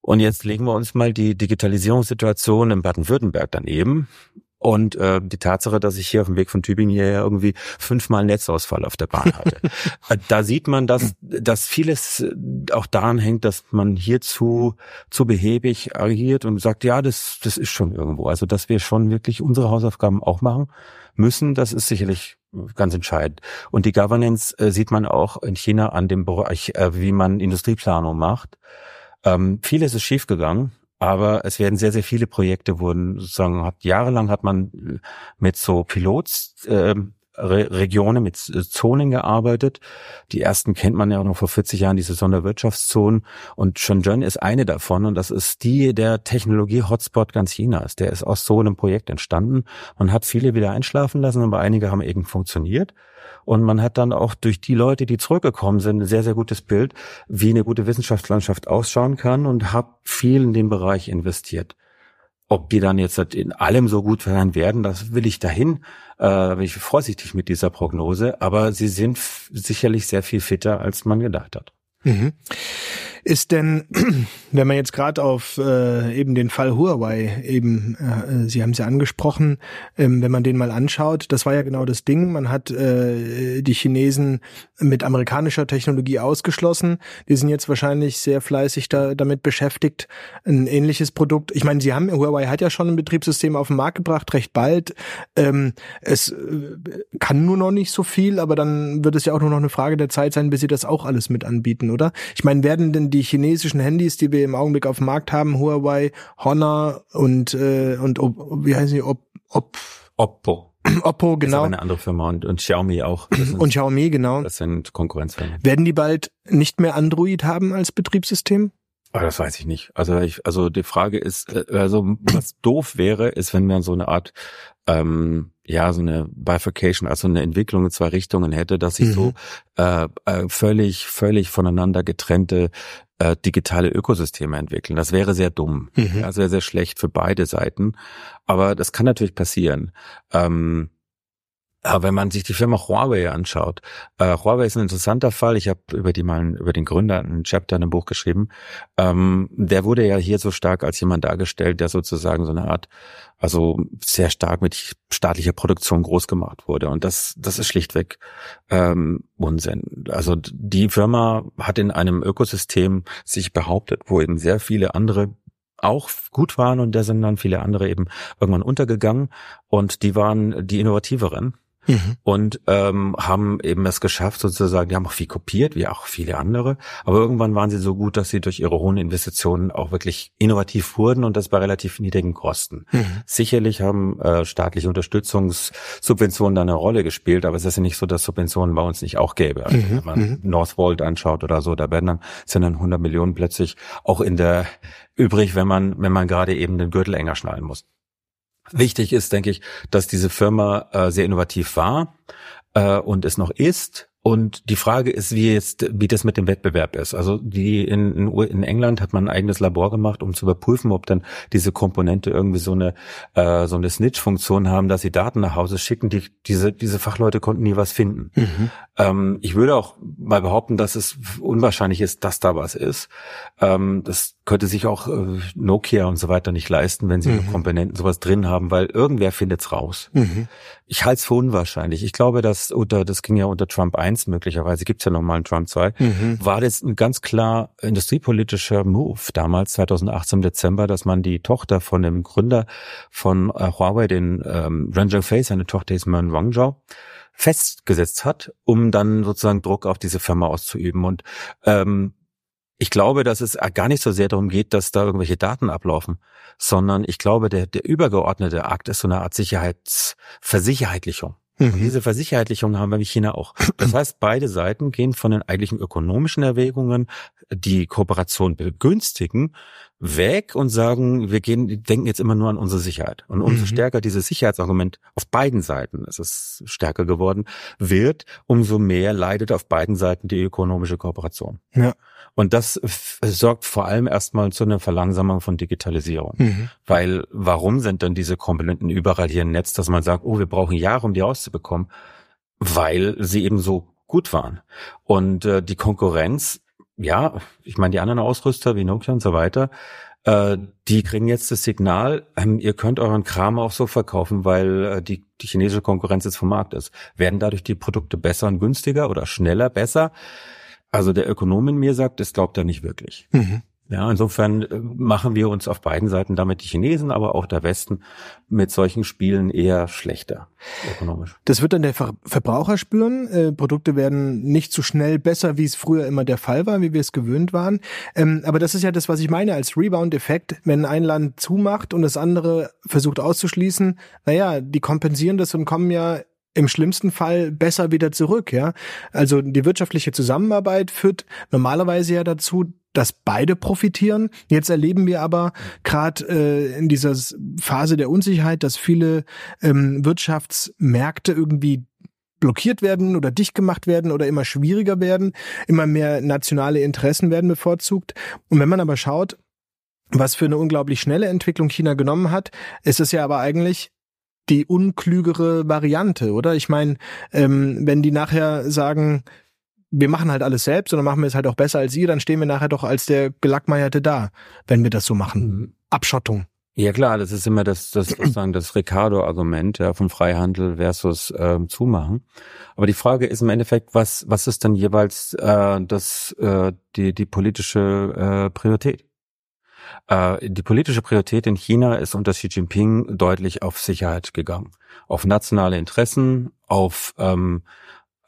Und jetzt legen wir uns mal die Digitalisierungssituation in Baden-Württemberg daneben. Und äh, die Tatsache, dass ich hier auf dem Weg von Tübingen hier irgendwie fünfmal Netzausfall auf der Bahn hatte. Äh, da sieht man, dass, dass vieles äh, auch daran hängt, dass man hierzu zu behäbig agiert und sagt, ja, das, das ist schon irgendwo. Also, dass wir schon wirklich unsere Hausaufgaben auch machen müssen, das ist sicherlich ganz entscheidend. Und die Governance äh, sieht man auch in China an dem Bereich, äh, wie man Industrieplanung macht. Ähm, vieles ist schiefgegangen aber es werden sehr, sehr viele Projekte wurden sozusagen, hat jahrelang hat man äh, mit so Pilots, äh, Regionen mit Zonen gearbeitet. Die ersten kennt man ja noch vor 40 Jahren, diese Sonderwirtschaftszonen. Und Shenzhen ist eine davon. Und das ist die der Technologie-Hotspot ganz Chinas. Der ist aus so einem Projekt entstanden. Man hat viele wieder einschlafen lassen, aber einige haben eben funktioniert. Und man hat dann auch durch die Leute, die zurückgekommen sind, ein sehr, sehr gutes Bild, wie eine gute Wissenschaftslandschaft ausschauen kann und habe viel in den Bereich investiert. Ob die dann jetzt in allem so gut sein werden, das will ich dahin. Äh, bin ich vorsichtig mit dieser Prognose. Aber sie sind sicherlich sehr viel fitter, als man gedacht hat. Mhm. Ist denn, wenn man jetzt gerade auf äh, eben den Fall Huawei eben, äh, Sie haben es ja angesprochen, ähm, wenn man den mal anschaut, das war ja genau das Ding. Man hat äh, die Chinesen mit amerikanischer Technologie ausgeschlossen. Die sind jetzt wahrscheinlich sehr fleißig da, damit beschäftigt, ein ähnliches Produkt. Ich meine, Sie haben Huawei hat ja schon ein Betriebssystem auf den Markt gebracht, recht bald. Ähm, es äh, kann nur noch nicht so viel, aber dann wird es ja auch nur noch eine Frage der Zeit sein, bis Sie das auch alles mit anbieten, oder? Ich meine, werden denn die chinesischen Handys, die wir im Augenblick auf dem Markt haben, Huawei, Honor und äh, und wie heißen die, Op, Op Oppo. Oppo, genau. Das ist eine andere Firma und, und Xiaomi auch. Sind, und Xiaomi, genau. Das sind Konkurrenzfirmen. Werden die bald nicht mehr Android haben als Betriebssystem? Aber das weiß ich nicht. Also ich, also die Frage ist, äh, also was doof wäre, ist, wenn man so eine Art ähm, ja so eine Bifurcation, also eine Entwicklung in zwei Richtungen hätte, dass sich mhm. so äh, äh, völlig völlig voneinander getrennte äh, digitale Ökosysteme entwickeln. Das wäre sehr dumm. Mhm. Ja, sehr sehr schlecht für beide Seiten. Aber das kann natürlich passieren. Ähm, aber wenn man sich die Firma Huawei anschaut, äh, Huawei ist ein interessanter Fall. Ich habe über die mal über den Gründer ein Chapter in einem Buch geschrieben. Ähm, der wurde ja hier so stark als jemand dargestellt, der sozusagen so eine Art, also sehr stark mit staatlicher Produktion groß gemacht wurde. Und das, das ist schlichtweg ähm, Unsinn. Also die Firma hat in einem Ökosystem sich behauptet, wo eben sehr viele andere auch gut waren und da sind dann viele andere eben irgendwann untergegangen und die waren die innovativeren Mhm. Und ähm, haben eben es geschafft, sozusagen, die haben auch viel kopiert, wie auch viele andere, aber irgendwann waren sie so gut, dass sie durch ihre hohen Investitionen auch wirklich innovativ wurden und das bei relativ niedrigen Kosten. Mhm. Sicherlich haben äh, staatliche Unterstützungssubventionen da eine Rolle gespielt, aber es ist ja nicht so, dass Subventionen bei uns nicht auch gäbe. Also, mhm. Wenn man mhm. Northvolt anschaut oder so, da werden dann, sind dann 100 Millionen plötzlich auch in der übrig, wenn man, wenn man gerade eben den Gürtel enger schnallen muss. Wichtig ist, denke ich, dass diese Firma äh, sehr innovativ war äh, und es noch ist und die Frage ist, wie jetzt, wie das mit dem Wettbewerb ist. Also die in, in England hat man ein eigenes Labor gemacht, um zu überprüfen, ob dann diese Komponente irgendwie so eine äh, so eine Snitch-Funktion haben, dass sie Daten nach Hause schicken. Die, diese diese Fachleute konnten nie was finden. Mhm. Ähm, ich würde auch mal behaupten, dass es unwahrscheinlich ist, dass da was ist. Ähm, das könnte sich auch äh, Nokia und so weiter nicht leisten, wenn sie mhm. Komponenten sowas drin haben, weil irgendwer findet's raus. Mhm. Ich halte es für unwahrscheinlich. Ich glaube, dass unter das ging ja unter Trump 1 möglicherweise, gibt's ja nochmal einen Trump 2, mhm. war das ein ganz klar industriepolitischer Move damals, 2018 im Dezember, dass man die Tochter von dem Gründer von äh, Huawei, den ähm, Ren Fei, seine Tochter ist Mern Wangzhou, festgesetzt hat, um dann sozusagen Druck auf diese Firma auszuüben. Und ähm, ich glaube, dass es gar nicht so sehr darum geht, dass da irgendwelche Daten ablaufen, sondern ich glaube, der, der übergeordnete Akt ist so eine Art Sicherheitsversicherheitlichung. Mhm. Diese Versicherheitlichung haben wir wie China auch. Das heißt, beide Seiten gehen von den eigentlichen ökonomischen Erwägungen, die Kooperation begünstigen, weg und sagen, wir gehen, denken jetzt immer nur an unsere Sicherheit. Und umso mhm. stärker dieses Sicherheitsargument auf beiden Seiten, es ist stärker geworden, wird, umso mehr leidet auf beiden Seiten die ökonomische Kooperation. Ja. Und das sorgt vor allem erstmal zu einer Verlangsamung von Digitalisierung. Mhm. Weil warum sind denn diese Komponenten überall hier im Netz, dass man sagt, oh, wir brauchen Jahre, um die rauszubekommen? Weil sie eben so gut waren. Und äh, die Konkurrenz ja, ich meine, die anderen Ausrüster wie Nokia und so weiter, äh, die kriegen jetzt das Signal, ähm, ihr könnt euren Kram auch so verkaufen, weil äh, die, die chinesische Konkurrenz jetzt vom Markt ist. Werden dadurch die Produkte besser und günstiger oder schneller besser? Also der Ökonom in mir sagt, das glaubt er nicht wirklich. Mhm. Ja, insofern äh, machen wir uns auf beiden Seiten damit die Chinesen, aber auch der Westen mit solchen Spielen eher schlechter ökonomisch. Das wird dann der Ver Verbraucher spüren. Äh, Produkte werden nicht so schnell besser, wie es früher immer der Fall war, wie wir es gewöhnt waren. Ähm, aber das ist ja das, was ich meine als Rebound-Effekt. Wenn ein Land zumacht und das andere versucht auszuschließen, naja, die kompensieren das und kommen ja im schlimmsten Fall besser wieder zurück, ja. Also die wirtschaftliche Zusammenarbeit führt normalerweise ja dazu, dass beide profitieren. Jetzt erleben wir aber gerade äh, in dieser Phase der Unsicherheit, dass viele ähm, Wirtschaftsmärkte irgendwie blockiert werden oder dicht gemacht werden oder immer schwieriger werden. Immer mehr nationale Interessen werden bevorzugt. Und wenn man aber schaut, was für eine unglaublich schnelle Entwicklung China genommen hat, ist es ja aber eigentlich die unklügere Variante, oder? Ich meine, ähm, wenn die nachher sagen, wir machen halt alles selbst und dann machen wir es halt auch besser als ihr, dann stehen wir nachher doch als der Gelackmeierte da, wenn wir das so machen. Mhm. Abschottung. Ja klar, das ist immer das, das sozusagen das Ricardo-Argument ja, von Freihandel versus ähm, Zumachen. Aber die Frage ist im Endeffekt, was was ist denn jeweils äh, das äh, die die politische äh, Priorität? Äh, die politische Priorität in China ist unter Xi Jinping deutlich auf Sicherheit gegangen, auf nationale Interessen, auf ähm, äh,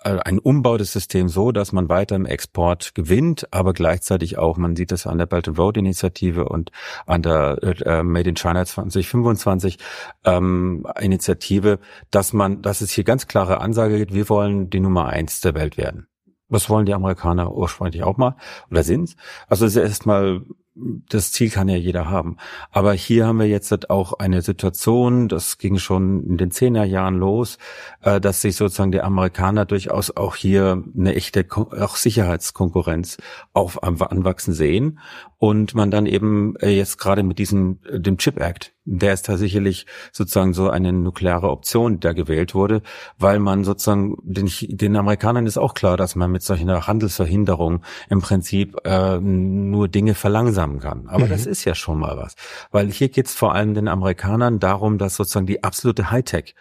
ein Umbau des Systems so, dass man weiter im Export gewinnt, aber gleichzeitig auch, man sieht das an der Belt and Road Initiative und an der äh, Made in China 2025 ähm, Initiative, dass man, dass es hier ganz klare Ansage gibt, wir wollen die Nummer eins der Welt werden. Was wollen die Amerikaner ursprünglich auch mal oder sind's? Also es ist erstmal das Ziel kann ja jeder haben. Aber hier haben wir jetzt halt auch eine Situation, das ging schon in den Zehnerjahren los, äh, dass sich sozusagen die Amerikaner durchaus auch hier eine echte auch Sicherheitskonkurrenz auf anwachsen sehen und man dann eben äh, jetzt gerade mit diesem dem Chip Act der ist da sicherlich sozusagen so eine nukleare Option, der gewählt wurde, weil man sozusagen den, den Amerikanern ist auch klar, dass man mit solchen Handelsverhinderung im Prinzip äh, nur Dinge verlangsamen kann. Aber mhm. das ist ja schon mal was, weil hier geht es vor allem den Amerikanern darum, dass sozusagen die absolute Hightech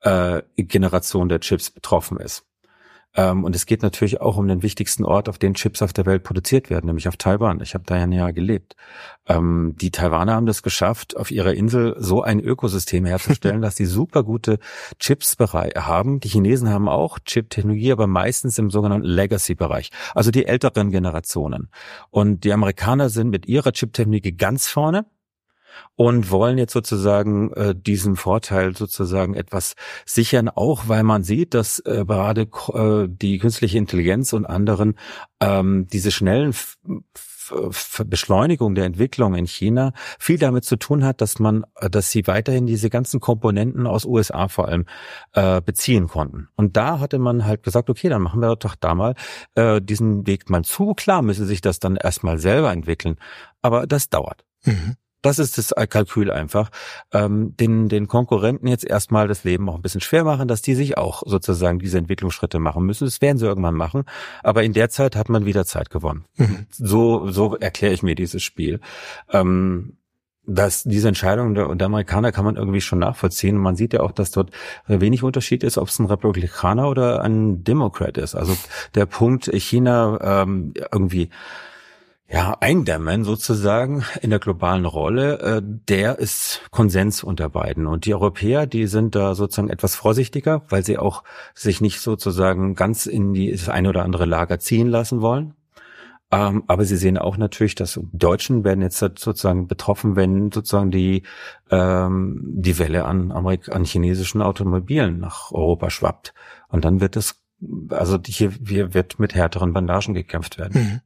äh, Generation der Chips betroffen ist. Ähm, und es geht natürlich auch um den wichtigsten Ort, auf den Chips auf der Welt produziert werden, nämlich auf Taiwan. Ich habe da ja ein Jahr gelebt. Ähm, die Taiwaner haben das geschafft, auf ihrer Insel so ein Ökosystem herzustellen, dass sie super gute Chips haben. Die Chinesen haben auch Chip-Technologie, aber meistens im sogenannten Legacy-Bereich, also die älteren Generationen. Und die Amerikaner sind mit ihrer Chip-Technologie ganz vorne und wollen jetzt sozusagen äh, diesen Vorteil sozusagen etwas sichern, auch weil man sieht, dass äh, gerade äh, die künstliche Intelligenz und anderen ähm, diese schnellen Beschleunigung der Entwicklung in China viel damit zu tun hat, dass man, äh, dass sie weiterhin diese ganzen Komponenten aus USA vor allem äh, beziehen konnten. Und da hatte man halt gesagt, okay, dann machen wir doch da mal äh, diesen Weg mal zu. Klar müssen sich das dann erstmal selber entwickeln, aber das dauert. Mhm. Das ist das Kalkül einfach. Ähm, den, den Konkurrenten jetzt erstmal das Leben auch ein bisschen schwer machen, dass die sich auch sozusagen diese Entwicklungsschritte machen müssen. Das werden sie irgendwann machen. Aber in der Zeit hat man wieder Zeit gewonnen. Mhm. So, so erkläre ich mir dieses Spiel. Ähm, dass diese Entscheidung der, der, Amerikaner kann man irgendwie schon nachvollziehen. Man sieht ja auch, dass dort wenig Unterschied ist, ob es ein Republikaner oder ein Demokrat ist. Also der Punkt China ähm, irgendwie ja, eindämmen sozusagen in der globalen Rolle, äh, der ist Konsens unter beiden. Und die Europäer, die sind da sozusagen etwas vorsichtiger, weil sie auch sich nicht sozusagen ganz in die, das eine oder andere Lager ziehen lassen wollen. Ähm, aber sie sehen auch natürlich, dass Deutschen werden jetzt sozusagen betroffen, wenn sozusagen die, ähm, die Welle an, Amerik an chinesischen Automobilen nach Europa schwappt. Und dann wird es, also hier, hier wird mit härteren Bandagen gekämpft werden. Mhm.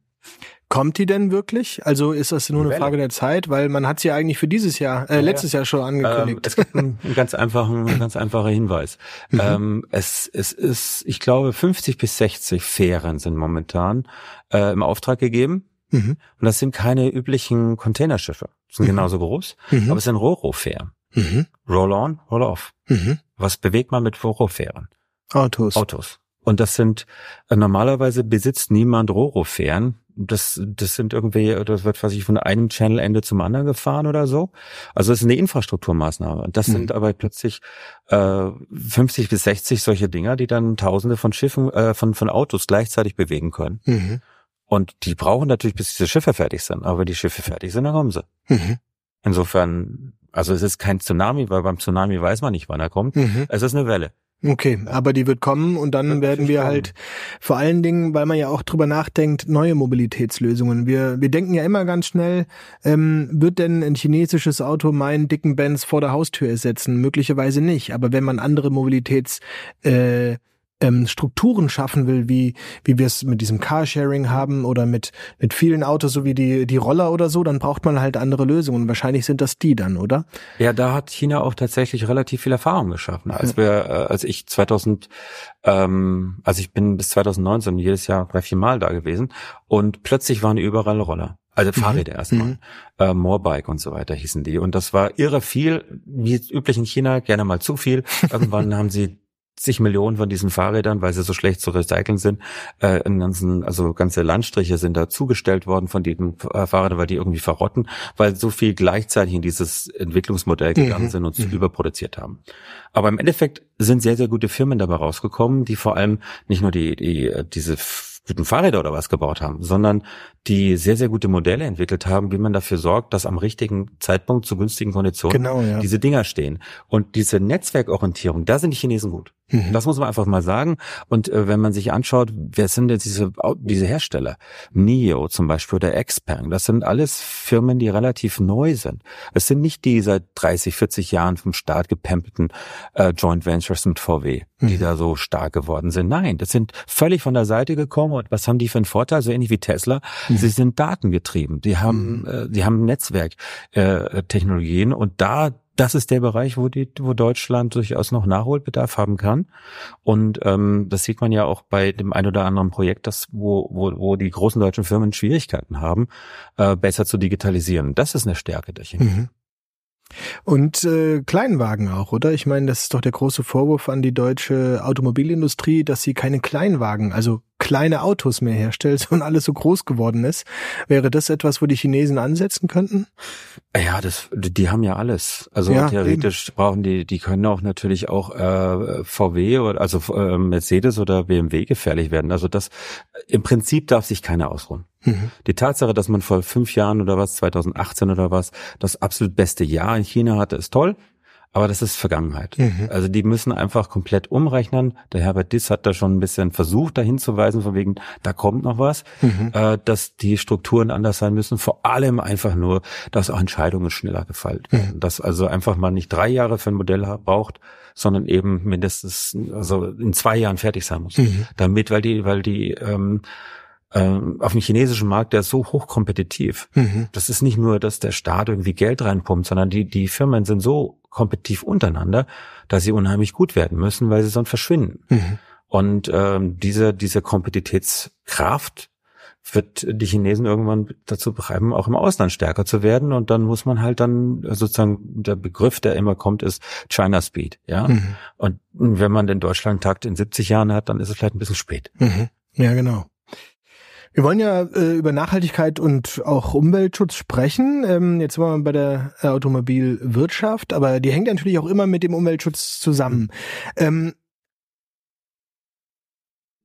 Kommt die denn wirklich? Also ist das nur eine Frage der Zeit, weil man hat sie ja eigentlich für dieses Jahr, äh, ja, letztes Jahr schon angekündigt. Ähm, es gibt einen, einen ganz einfachen, einen ganz einfacher Hinweis. Mhm. Ähm, es, es ist, ich glaube, 50 bis 60 Fähren sind momentan äh, im Auftrag gegeben. Mhm. Und das sind keine üblichen Containerschiffe. Die sind mhm. genauso groß, mhm. aber es sind Roro-Fähren. Mhm. Roll on, roll off. Mhm. Was bewegt man mit Roro-Fähren? Autos. Autos. Und das sind äh, normalerweise besitzt niemand Roro-Fähren das, das sind irgendwie, das wird, was ich von einem Channel-Ende zum anderen gefahren oder so. Also es ist eine Infrastrukturmaßnahme. Das mhm. sind aber plötzlich äh, 50 bis 60 solche Dinger, die dann Tausende von Schiffen, äh, von, von Autos gleichzeitig bewegen können. Mhm. Und die brauchen natürlich, bis diese Schiffe fertig sind. Aber wenn die Schiffe fertig sind, dann kommen sie. Mhm. Insofern, also es ist kein Tsunami, weil beim Tsunami weiß man nicht, wann er kommt. Mhm. Es ist eine Welle. Okay, aber die wird kommen und dann werden wir halt vor allen Dingen, weil man ja auch drüber nachdenkt, neue Mobilitätslösungen. Wir, wir denken ja immer ganz schnell, ähm, wird denn ein chinesisches Auto meinen dicken Benz vor der Haustür ersetzen? Möglicherweise nicht. Aber wenn man andere Mobilitäts äh, ähm, Strukturen schaffen will, wie wie wir es mit diesem Carsharing haben oder mit mit vielen Autos, so wie die die Roller oder so, dann braucht man halt andere Lösungen. Wahrscheinlich sind das die dann, oder? Ja, da hat China auch tatsächlich relativ viel Erfahrung geschaffen. Als wir, äh, als ich 2000, ähm, also ich bin bis 2019 jedes Jahr drei vier Mal da gewesen und plötzlich waren überall Roller. Also mhm. Fahrräder mhm. erstmal. Mhm. Äh, Moorbike und so weiter hießen die. Und das war irre viel, wie üblich in China, gerne mal zu viel. Irgendwann haben sie zig Millionen von diesen Fahrrädern, weil sie so schlecht zu recyceln sind, äh, in ganzen, also ganze Landstriche sind da zugestellt worden von diesen äh, Fahrrädern, weil die irgendwie verrotten, weil so viel gleichzeitig in dieses Entwicklungsmodell gegangen mhm. sind und mhm. überproduziert haben. Aber im Endeffekt sind sehr, sehr gute Firmen dabei rausgekommen, die vor allem nicht nur die, die diese guten Fahrräder oder was gebaut haben, sondern die sehr, sehr gute Modelle entwickelt haben, wie man dafür sorgt, dass am richtigen Zeitpunkt zu günstigen Konditionen genau, ja. diese Dinger stehen. Und diese Netzwerkorientierung, da sind die Chinesen gut. Mhm. Das muss man einfach mal sagen. Und äh, wenn man sich anschaut, wer sind denn diese, diese Hersteller? NIO zum Beispiel oder Xpeng, das sind alles Firmen, die relativ neu sind. Es sind nicht die seit 30, 40 Jahren vom Staat gepempelten äh, Joint Ventures mit VW, die mhm. da so stark geworden sind. Nein, das sind völlig von der Seite gekommen. Und was haben die für einen Vorteil? So ähnlich wie Tesla. Mhm. Sie sind datengetrieben. Die haben, mhm. äh, die haben Netzwerktechnologien äh, und da das ist der Bereich, wo, die, wo Deutschland durchaus noch Nachholbedarf haben kann. Und ähm, das sieht man ja auch bei dem ein oder anderen Projekt, das, wo, wo, wo die großen deutschen Firmen Schwierigkeiten haben, äh, besser zu digitalisieren. Das ist eine Stärke der Chinesen. Mhm. Und äh, Kleinwagen auch, oder? Ich meine, das ist doch der große Vorwurf an die deutsche Automobilindustrie, dass sie keine Kleinwagen, also kleine Autos mehr herstellt und alles so groß geworden ist. Wäre das etwas, wo die Chinesen ansetzen könnten? Ja, das, die haben ja alles. Also ja, theoretisch eben. brauchen die, die können auch natürlich auch äh, VW oder also äh, Mercedes oder BMW gefährlich werden. Also das im Prinzip darf sich keiner ausruhen. Mhm. Die Tatsache, dass man vor fünf Jahren oder was, 2018 oder was, das absolut beste Jahr in China hatte, ist toll. Aber das ist Vergangenheit. Mhm. Also die müssen einfach komplett umrechnen. Der Herbert Diss hat da schon ein bisschen versucht, da hinzuweisen, von wegen, da kommt noch was, mhm. äh, dass die Strukturen anders sein müssen. Vor allem einfach nur, dass auch Entscheidungen schneller gefallen werden. Mhm. Dass also einfach mal nicht drei Jahre für ein Modell braucht, sondern eben mindestens also in zwei Jahren fertig sein muss. Mhm. Damit, weil die, weil die ähm, auf dem chinesischen Markt, der ist so hochkompetitiv. Mhm. Das ist nicht nur, dass der Staat irgendwie Geld reinpumpt, sondern die, die Firmen sind so kompetitiv untereinander, dass sie unheimlich gut werden müssen, weil sie sonst verschwinden. Mhm. Und ähm, diese, diese Kompetitätskraft wird die Chinesen irgendwann dazu betreiben, auch im Ausland stärker zu werden. Und dann muss man halt dann sozusagen, der Begriff, der immer kommt, ist China Speed. Ja. Mhm. Und wenn man den Deutschland-Takt in 70 Jahren hat, dann ist es vielleicht ein bisschen spät. Mhm. Ja, genau. Wir wollen ja äh, über Nachhaltigkeit und auch Umweltschutz sprechen. Ähm, jetzt sind wir bei der äh, Automobilwirtschaft, aber die hängt natürlich auch immer mit dem Umweltschutz zusammen. Ähm,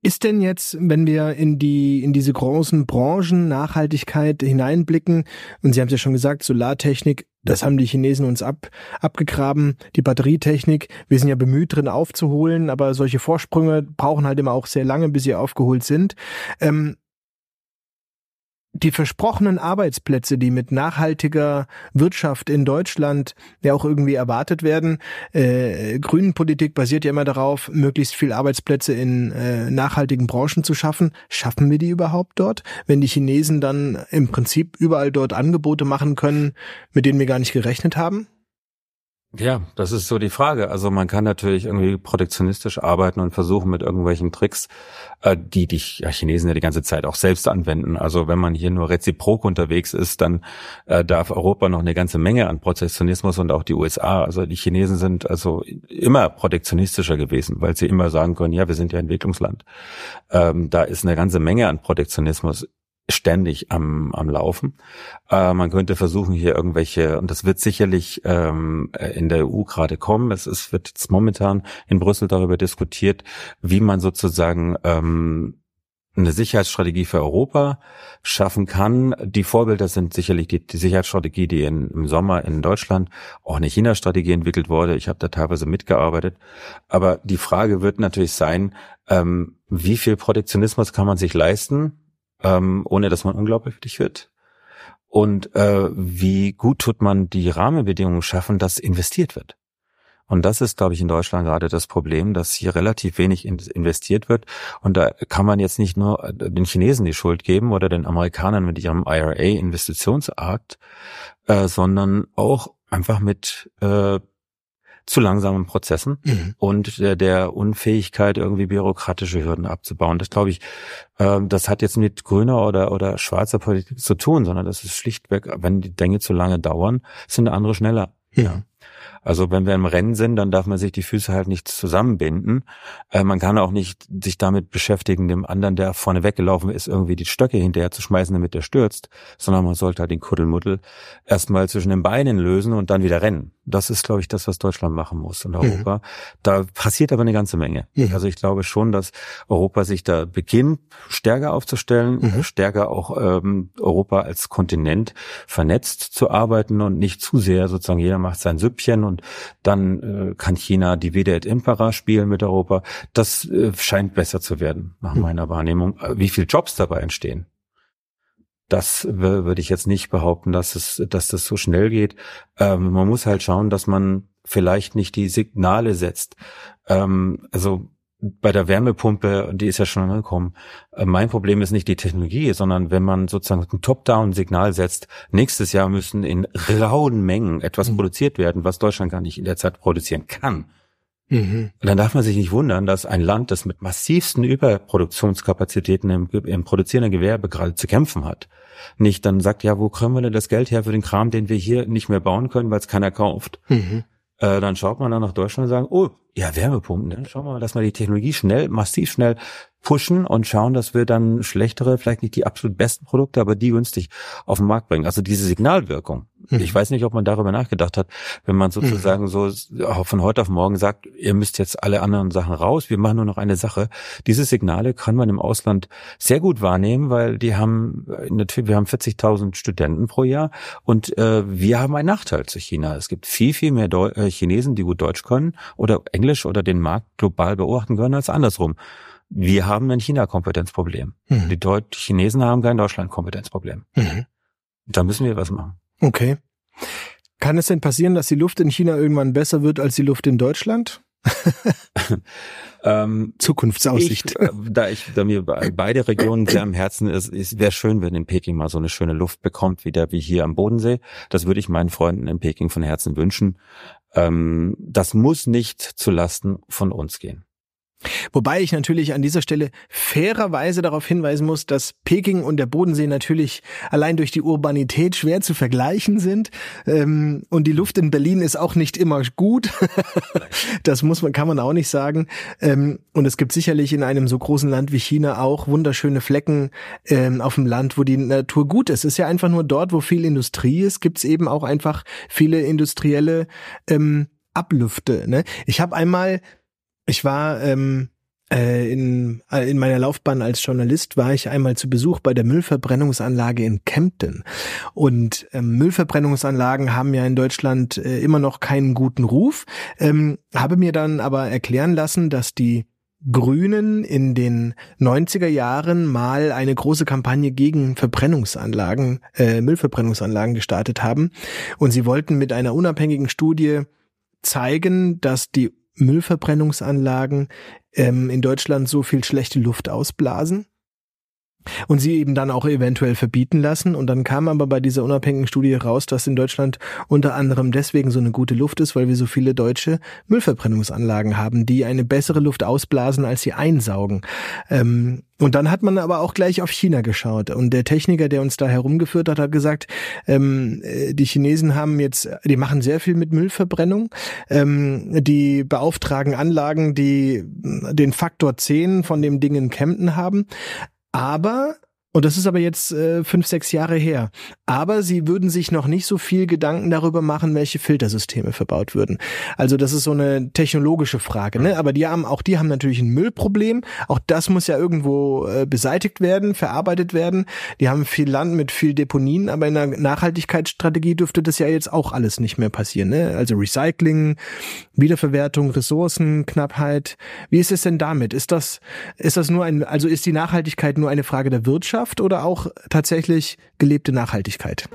ist denn jetzt, wenn wir in die in diese großen Branchen Nachhaltigkeit hineinblicken, und Sie haben es ja schon gesagt, Solartechnik, das haben die Chinesen uns ab, abgegraben, die Batterietechnik, wir sind ja bemüht drin aufzuholen, aber solche Vorsprünge brauchen halt immer auch sehr lange, bis sie aufgeholt sind. Ähm, die versprochenen Arbeitsplätze, die mit nachhaltiger Wirtschaft in Deutschland ja auch irgendwie erwartet werden. Äh, Grünenpolitik basiert ja immer darauf, möglichst viel Arbeitsplätze in äh, nachhaltigen Branchen zu schaffen. Schaffen wir die überhaupt dort, wenn die Chinesen dann im Prinzip überall dort Angebote machen können, mit denen wir gar nicht gerechnet haben? Ja, das ist so die Frage. Also man kann natürlich irgendwie protektionistisch arbeiten und versuchen mit irgendwelchen Tricks, äh, die die Chinesen ja die ganze Zeit auch selbst anwenden. Also wenn man hier nur reziprok unterwegs ist, dann äh, darf Europa noch eine ganze Menge an Protektionismus und auch die USA. Also die Chinesen sind also immer protektionistischer gewesen, weil sie immer sagen können, ja, wir sind ja Entwicklungsland. Ähm, da ist eine ganze Menge an Protektionismus ständig am, am Laufen. Äh, man könnte versuchen, hier irgendwelche, und das wird sicherlich ähm, in der EU gerade kommen, es ist, wird jetzt momentan in Brüssel darüber diskutiert, wie man sozusagen ähm, eine Sicherheitsstrategie für Europa schaffen kann. Die Vorbilder sind sicherlich die, die Sicherheitsstrategie, die in, im Sommer in Deutschland, auch eine China-Strategie entwickelt wurde. Ich habe da teilweise mitgearbeitet. Aber die Frage wird natürlich sein, ähm, wie viel Protektionismus kann man sich leisten? Ähm, ohne dass man unglaubwürdig wird? Und äh, wie gut tut man die Rahmenbedingungen schaffen, dass investiert wird? Und das ist, glaube ich, in Deutschland gerade das Problem, dass hier relativ wenig investiert wird. Und da kann man jetzt nicht nur den Chinesen die Schuld geben oder den Amerikanern mit ihrem IRA-Investitionsakt, äh, sondern auch einfach mit äh, zu langsamen Prozessen mhm. und der, der Unfähigkeit, irgendwie bürokratische Hürden abzubauen. Das glaube ich, äh, das hat jetzt mit grüner oder, oder schwarzer Politik zu tun, sondern das ist schlichtweg, wenn die Dinge zu lange dauern, sind andere schneller. Ja. Also wenn wir im Rennen sind, dann darf man sich die Füße halt nicht zusammenbinden. Äh, man kann auch nicht sich damit beschäftigen, dem anderen, der vorne weggelaufen ist, irgendwie die Stöcke hinterher zu schmeißen, damit er stürzt, sondern man sollte halt den Kuddelmuddel erstmal zwischen den Beinen lösen und dann wieder rennen. Das ist, glaube ich, das, was Deutschland machen muss und Europa. Mhm. Da passiert aber eine ganze Menge. Mhm. Also ich glaube schon, dass Europa sich da beginnt, stärker aufzustellen, mhm. stärker auch ähm, Europa als Kontinent vernetzt zu arbeiten und nicht zu sehr sozusagen jeder macht sein Süppchen und dann äh, kann China die Vede et Impera spielen mit Europa. Das äh, scheint besser zu werden, nach hm. meiner Wahrnehmung. Wie viele Jobs dabei entstehen? Das würde ich jetzt nicht behaupten, dass es, dass das so schnell geht. Ähm, man muss halt schauen, dass man vielleicht nicht die Signale setzt. Ähm, also bei der Wärmepumpe, die ist ja schon angekommen. Äh, mein Problem ist nicht die Technologie, sondern wenn man sozusagen ein Top-Down-Signal setzt, nächstes Jahr müssen in rauen Mengen etwas mhm. produziert werden, was Deutschland gar nicht in der Zeit produzieren kann. Mhm. Dann darf man sich nicht wundern, dass ein Land, das mit massivsten Überproduktionskapazitäten im, im produzierenden Gewerbe gerade zu kämpfen hat, nicht dann sagt, ja, wo kriegen wir denn das Geld her für den Kram, den wir hier nicht mehr bauen können, weil es keiner kauft. Mhm. Äh, dann schaut man dann nach Deutschland und sagt, oh, ja, Wärmepumpen, dann schauen wir mal, dass wir die Technologie schnell, massiv schnell pushen und schauen, dass wir dann schlechtere, vielleicht nicht die absolut besten Produkte, aber die günstig auf den Markt bringen. Also diese Signalwirkung. Mhm. Ich weiß nicht, ob man darüber nachgedacht hat, wenn man sozusagen mhm. so von heute auf morgen sagt, ihr müsst jetzt alle anderen Sachen raus, wir machen nur noch eine Sache. Diese Signale kann man im Ausland sehr gut wahrnehmen, weil die haben natürlich, wir haben 40.000 Studenten pro Jahr und äh, wir haben einen Nachteil zu China. Es gibt viel, viel mehr Deu äh, Chinesen, die gut Deutsch können oder Englisch oder den Markt global beobachten können als andersrum. Wir haben ein China-Kompetenzproblem. Mhm. Die, Deut Chinesen haben kein Deutschland-Kompetenzproblem. Mhm. Da müssen wir was machen. Okay. Kann es denn passieren, dass die Luft in China irgendwann besser wird als die Luft in Deutschland? ähm, Zukunftsaussicht. Ich, äh, da ich, da mir beide Regionen sehr am Herzen ist, ist wäre schön, wenn in Peking mal so eine schöne Luft bekommt, wieder wie hier am Bodensee. Das würde ich meinen Freunden in Peking von Herzen wünschen. Ähm, das muss nicht zu Lasten von uns gehen. Wobei ich natürlich an dieser Stelle fairerweise darauf hinweisen muss, dass Peking und der Bodensee natürlich allein durch die Urbanität schwer zu vergleichen sind. Ähm, und die Luft in Berlin ist auch nicht immer gut. das muss man, kann man auch nicht sagen. Ähm, und es gibt sicherlich in einem so großen Land wie China auch wunderschöne Flecken ähm, auf dem Land, wo die Natur gut ist. Es ist ja einfach nur dort, wo viel Industrie ist, gibt es eben auch einfach viele industrielle Ablüfte. Ne? Ich habe einmal ich war ähm, äh, in, äh, in meiner Laufbahn als Journalist war ich einmal zu Besuch bei der Müllverbrennungsanlage in Kempten. Und ähm, Müllverbrennungsanlagen haben ja in Deutschland äh, immer noch keinen guten Ruf. Ähm, habe mir dann aber erklären lassen, dass die Grünen in den 90er Jahren mal eine große Kampagne gegen Verbrennungsanlagen, äh, Müllverbrennungsanlagen gestartet haben. Und sie wollten mit einer unabhängigen Studie zeigen, dass die Müllverbrennungsanlagen ähm, in Deutschland so viel schlechte Luft ausblasen und sie eben dann auch eventuell verbieten lassen. Und dann kam aber bei dieser unabhängigen Studie raus, dass in Deutschland unter anderem deswegen so eine gute Luft ist, weil wir so viele deutsche Müllverbrennungsanlagen haben, die eine bessere Luft ausblasen, als sie einsaugen. Ähm, und dann hat man aber auch gleich auf China geschaut. Und der Techniker, der uns da herumgeführt hat, hat gesagt, ähm, äh, die Chinesen haben jetzt, die machen sehr viel mit Müllverbrennung. Ähm, die beauftragen Anlagen, die den Faktor 10 von dem Ding in Kempten haben. Aber und das ist aber jetzt äh, fünf, sechs Jahre her. Aber sie würden sich noch nicht so viel Gedanken darüber machen, welche Filtersysteme verbaut würden. Also das ist so eine technologische Frage. Ne? Aber die haben auch die haben natürlich ein Müllproblem. Auch das muss ja irgendwo äh, beseitigt werden, verarbeitet werden. Die haben viel Land mit viel Deponien, aber in der Nachhaltigkeitsstrategie dürfte das ja jetzt auch alles nicht mehr passieren. Ne? Also Recycling, Wiederverwertung, Ressourcenknappheit. Wie ist es denn damit? Ist das ist das nur ein also ist die Nachhaltigkeit nur eine Frage der Wirtschaft? Wirtschaft oder auch tatsächlich gelebte Nachhaltigkeit?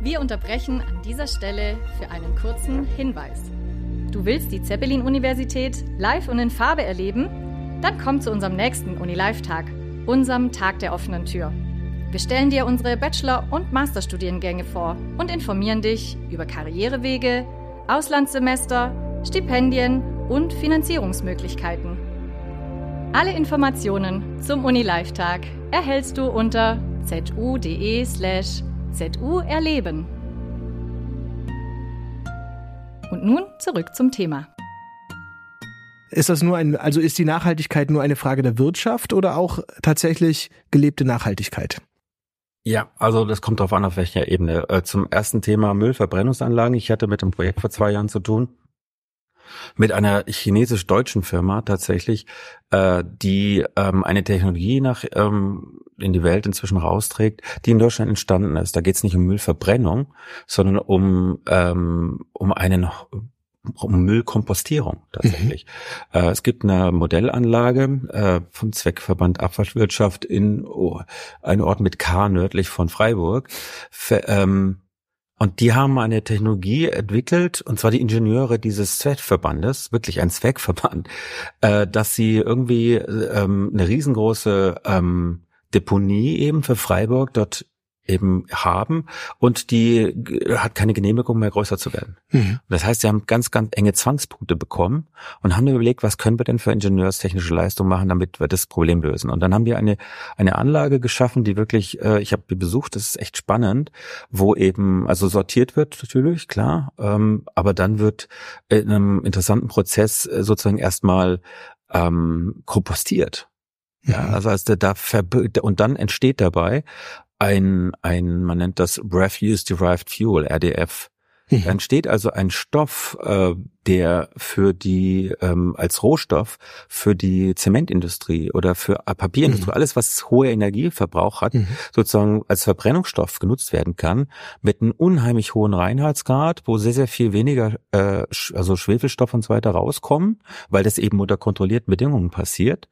Wir unterbrechen an dieser Stelle für einen kurzen Hinweis. Du willst die Zeppelin-Universität live und in Farbe erleben? Dann komm zu unserem nächsten Uni-Live-Tag, unserem Tag der offenen Tür. Wir stellen dir unsere Bachelor- und Masterstudiengänge vor und informieren dich über Karrierewege, Auslandssemester, Stipendien und Finanzierungsmöglichkeiten. Alle Informationen zum Uni-Live-Tag erhältst du unter zu.de slash zuerleben. Und nun zurück zum Thema. Ist das nur ein, also ist die Nachhaltigkeit nur eine Frage der Wirtschaft oder auch tatsächlich gelebte Nachhaltigkeit? Ja, also das kommt darauf an, auf welcher Ebene. Äh, zum ersten Thema Müllverbrennungsanlagen. Ich hatte mit dem Projekt vor zwei Jahren zu tun mit einer chinesisch-deutschen Firma tatsächlich, äh, die ähm, eine Technologie nach ähm, in die Welt inzwischen rausträgt, die in Deutschland entstanden ist. Da geht es nicht um Müllverbrennung, sondern um ähm, um einen um Müllkompostierung tatsächlich. Mhm. Äh, es gibt eine Modellanlage äh, vom Zweckverband Abfallwirtschaft in oh, einem Ort mit K nördlich von Freiburg. Für, ähm, und die haben eine Technologie entwickelt, und zwar die Ingenieure dieses Zweckverbandes, wirklich ein Zweckverband, äh, dass sie irgendwie ähm, eine riesengroße ähm, Deponie eben für Freiburg dort eben haben und die hat keine Genehmigung mehr größer zu werden. Mhm. Das heißt, sie haben ganz, ganz enge Zwangspunkte bekommen und haben überlegt, was können wir denn für ingenieurstechnische Leistung machen, damit wir das Problem lösen. Und dann haben wir eine, eine Anlage geschaffen, die wirklich, äh, ich habe die besucht, das ist echt spannend, wo eben, also sortiert wird natürlich, klar, ähm, aber dann wird in einem interessanten Prozess äh, sozusagen erstmal ähm, kompostiert. Ja, mhm. also als der da und dann entsteht dabei ein, ein, man nennt das Refuse Derived Fuel, RDF. Dann steht also ein Stoff, äh, der für die ähm, als Rohstoff für die Zementindustrie oder für Papierindustrie, mhm. alles was hohe Energieverbrauch hat, mhm. sozusagen als Verbrennungsstoff genutzt werden kann, mit einem unheimlich hohen Reinheitsgrad, wo sehr, sehr viel weniger äh, also Schwefelstoff und so weiter rauskommen, weil das eben unter kontrollierten Bedingungen passiert.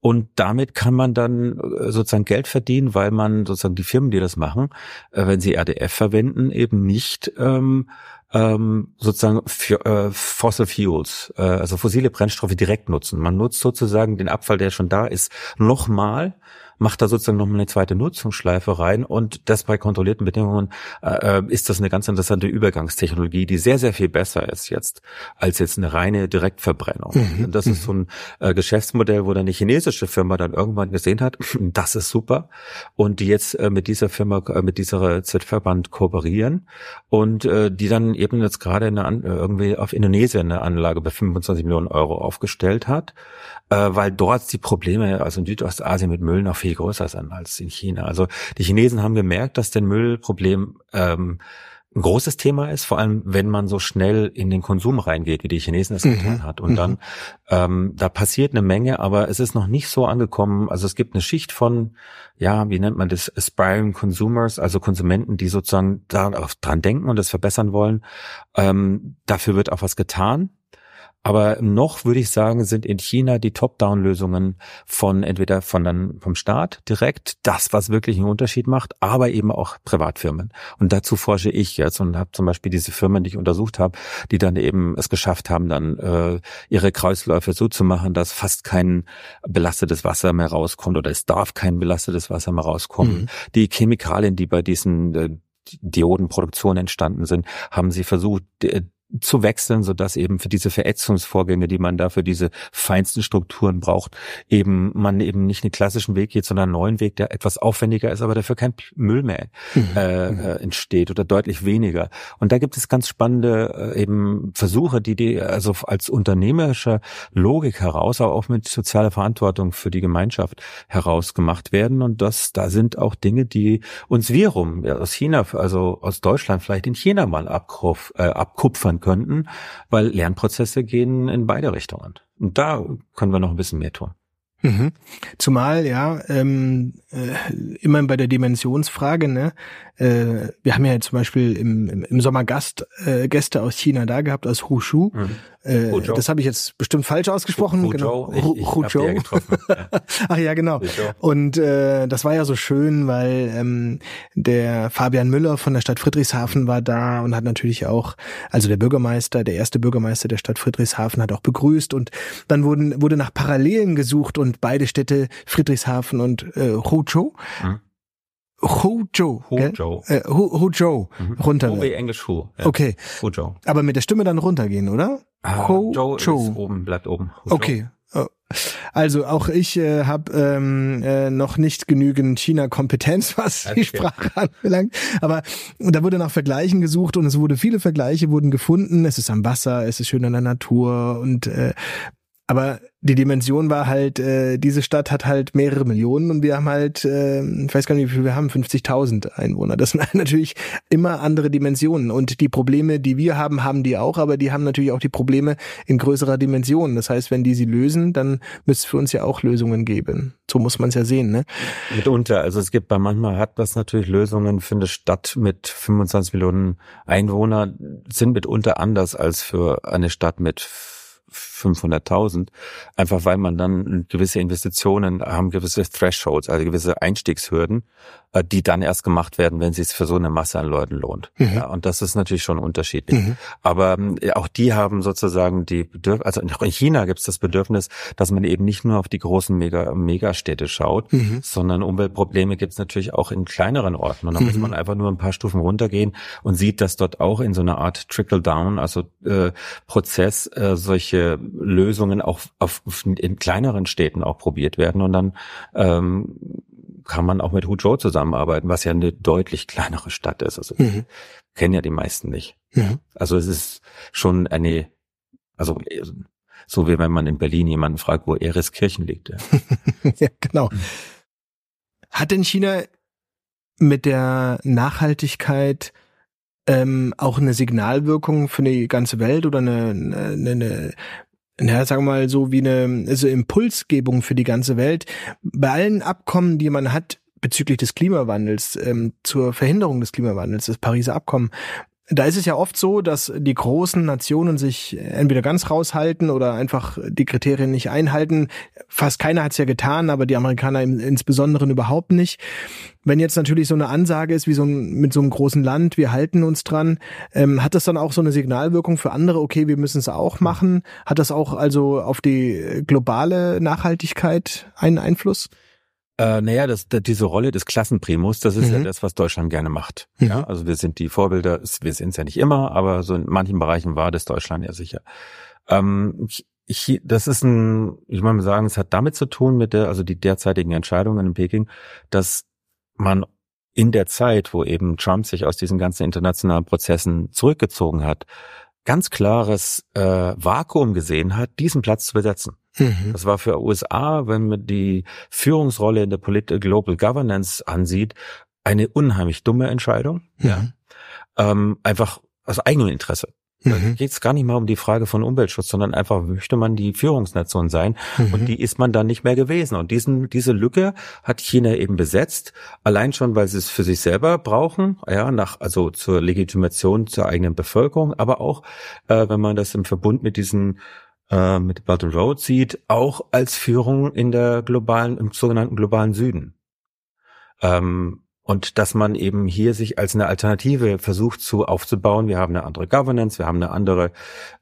Und damit kann man dann äh, sozusagen Geld verdienen, weil man sozusagen die Firmen, die das machen, äh, wenn sie RDF verwenden, eben nicht ähm, ähm, sozusagen für, äh, Fossil Fuels, äh, also fossile Brennstoffe direkt nutzen. Man nutzt sozusagen den Abfall, der schon da ist, nochmal macht da sozusagen nochmal eine zweite Nutzungsschleife rein und das bei kontrollierten Bedingungen äh, äh, ist das eine ganz interessante Übergangstechnologie, die sehr, sehr viel besser ist jetzt als jetzt eine reine Direktverbrennung. Mhm. Das ist mhm. so ein äh, Geschäftsmodell, wo dann eine chinesische Firma dann irgendwann gesehen hat, das ist super und die jetzt äh, mit dieser Firma, äh, mit dieser Z-Verband kooperieren und äh, die dann eben jetzt gerade äh, irgendwie auf Indonesien eine Anlage bei 25 Millionen Euro aufgestellt hat äh, weil dort die Probleme, also in Südostasien mit Müll noch viel größer sind als in China. Also die Chinesen haben gemerkt, dass den Müllproblem ähm, ein großes Thema ist, vor allem wenn man so schnell in den Konsum reingeht, wie die Chinesen es mhm. getan hat. Und mhm. dann, ähm, da passiert eine Menge, aber es ist noch nicht so angekommen. Also es gibt eine Schicht von, ja, wie nennt man das, aspiring consumers, also Konsumenten, die sozusagen darauf dran denken und das verbessern wollen. Ähm, dafür wird auch was getan. Aber noch würde ich sagen, sind in China die Top-Down-Lösungen von entweder von dann vom Staat direkt das, was wirklich einen Unterschied macht, aber eben auch Privatfirmen. Und dazu forsche ich jetzt und habe zum Beispiel diese Firmen, die ich untersucht habe, die dann eben es geschafft haben, dann äh, ihre Kreisläufe so zu machen, dass fast kein belastetes Wasser mehr rauskommt oder es darf kein belastetes Wasser mehr rauskommen. Mhm. Die Chemikalien, die bei diesen äh, Diodenproduktion entstanden sind, haben sie versucht, zu wechseln, so dass eben für diese Verätzungsvorgänge, die man da für diese feinsten Strukturen braucht, eben man eben nicht einen klassischen Weg geht, sondern einen neuen Weg, der etwas aufwendiger ist, aber dafür kein Müll mehr mhm. äh, mhm. äh, entsteht oder deutlich weniger. Und da gibt es ganz spannende äh, eben Versuche, die die also als unternehmerische Logik heraus, aber auch mit sozialer Verantwortung für die Gemeinschaft heraus gemacht werden. Und das, da sind auch Dinge, die uns wiederum ja, aus China, also aus Deutschland vielleicht in China mal äh, abkupfern könnten, weil Lernprozesse gehen in beide Richtungen. Und da können wir noch ein bisschen mehr tun. Mhm. Zumal ja ähm, äh, immer bei der Dimensionsfrage, ne? Äh, wir haben ja zum Beispiel im, im, Sommer Gast, äh, Gäste aus China da gehabt, aus Hushu. Mhm. Äh, das habe ich jetzt bestimmt falsch ausgesprochen. Hu genau. Ich, ich Huzhou. Ja getroffen. Ja. Ach ja, genau. Und äh, das war ja so schön, weil ähm, der Fabian Müller von der Stadt Friedrichshafen war da und hat natürlich auch, also der Bürgermeister, der erste Bürgermeister der Stadt Friedrichshafen hat auch begrüßt und dann wurden, wurde nach Parallelen gesucht und beide Städte, Friedrichshafen und äh, Huzhou, mhm. Huzhou. Huzhou. Äh, Huzhou. Mhm. Runter. Hu wie Englisch Hu. Ja. Okay. Huzhou. Aber mit der Stimme dann runtergehen, oder? Ah, Huzhou. ist oben, bleibt oben. Huzhou. Okay. Oh. Also auch ich äh, habe ähm, äh, noch nicht genügend China-Kompetenz, was okay. die Sprache anbelangt. Aber da wurde nach Vergleichen gesucht und es wurde viele Vergleiche wurden gefunden. Es ist am Wasser, es ist schön an der Natur und äh, Aber die Dimension war halt, äh, diese Stadt hat halt mehrere Millionen und wir haben halt, äh, ich weiß gar nicht, wie viel wir haben, 50.000 Einwohner. Das sind natürlich immer andere Dimensionen. Und die Probleme, die wir haben, haben die auch, aber die haben natürlich auch die Probleme in größerer Dimension. Das heißt, wenn die sie lösen, dann müsste es für uns ja auch Lösungen geben. So muss man es ja sehen, ne? Mitunter. Also es gibt bei manchmal hat das natürlich Lösungen für eine Stadt mit 25 Millionen Einwohnern sind mitunter anders als für eine Stadt mit 500.000, einfach weil man dann gewisse Investitionen haben, gewisse Thresholds, also gewisse Einstiegshürden, äh, die dann erst gemacht werden, wenn es sich für so eine Masse an Leuten lohnt. Mhm. Ja, und das ist natürlich schon unterschiedlich. Mhm. Aber äh, auch die haben sozusagen die Bedürfnis, also in China gibt es das Bedürfnis, dass man eben nicht nur auf die großen Mega Megastädte schaut, mhm. sondern Umweltprobleme gibt es natürlich auch in kleineren Orten. Und da muss mhm. man einfach nur ein paar Stufen runtergehen und sieht, dass dort auch in so einer Art Trickle-Down, also äh, Prozess, äh, solche Lösungen auch auf, in kleineren Städten auch probiert werden und dann ähm, kann man auch mit Huzhou zusammenarbeiten, was ja eine deutlich kleinere Stadt ist. Also mhm. kennen ja die meisten nicht. Mhm. Also es ist schon eine, also so wie wenn man in Berlin jemanden fragt, wo Eriskirchen liegt. Ja, ja genau. Mhm. Hat denn China mit der Nachhaltigkeit ähm, auch eine Signalwirkung für die ganze Welt oder eine, eine, eine ja, sagen wir mal so wie eine also Impulsgebung für die ganze Welt. Bei allen Abkommen, die man hat bezüglich des Klimawandels, ähm, zur Verhinderung des Klimawandels, das Pariser Abkommen, da ist es ja oft so, dass die großen Nationen sich entweder ganz raushalten oder einfach die Kriterien nicht einhalten. Fast keiner hat es ja getan, aber die Amerikaner insbesondere überhaupt nicht. Wenn jetzt natürlich so eine Ansage ist, wie so ein, mit so einem großen Land, wir halten uns dran, ähm, hat das dann auch so eine Signalwirkung für andere, okay, wir müssen es auch machen? Hat das auch also auf die globale Nachhaltigkeit einen Einfluss? Äh, naja, das, das, diese Rolle des Klassenprimus, das ist mhm. ja das, was Deutschland gerne macht. Mhm. Ja, also wir sind die Vorbilder, wir sind es ja nicht immer, aber so in manchen Bereichen war das Deutschland ja sicher. Ähm, ich, ich, das ist ein, ich meine sagen, es hat damit zu tun mit der, also die derzeitigen Entscheidungen in Peking, dass man in der Zeit, wo eben Trump sich aus diesen ganzen internationalen Prozessen zurückgezogen hat, ganz klares äh, Vakuum gesehen hat, diesen Platz zu besetzen. Mhm. Das war für USA, wenn man die Führungsrolle in der Polit Global Governance ansieht, eine unheimlich dumme Entscheidung. Mhm. Ja. Ähm, einfach aus eigenem Interesse. Da mhm. geht es gar nicht mal um die Frage von Umweltschutz, sondern einfach möchte man die Führungsnation sein mhm. und die ist man dann nicht mehr gewesen. Und diesen, diese Lücke hat China eben besetzt, allein schon, weil sie es für sich selber brauchen, ja, nach, also zur Legitimation zur eigenen Bevölkerung, aber auch, äh, wenn man das im Verbund mit diesen äh, mit Belt and Road sieht, auch als Führung in der globalen, im sogenannten globalen Süden. Ähm, und dass man eben hier sich als eine Alternative versucht zu aufzubauen. Wir haben eine andere Governance, wir haben eine andere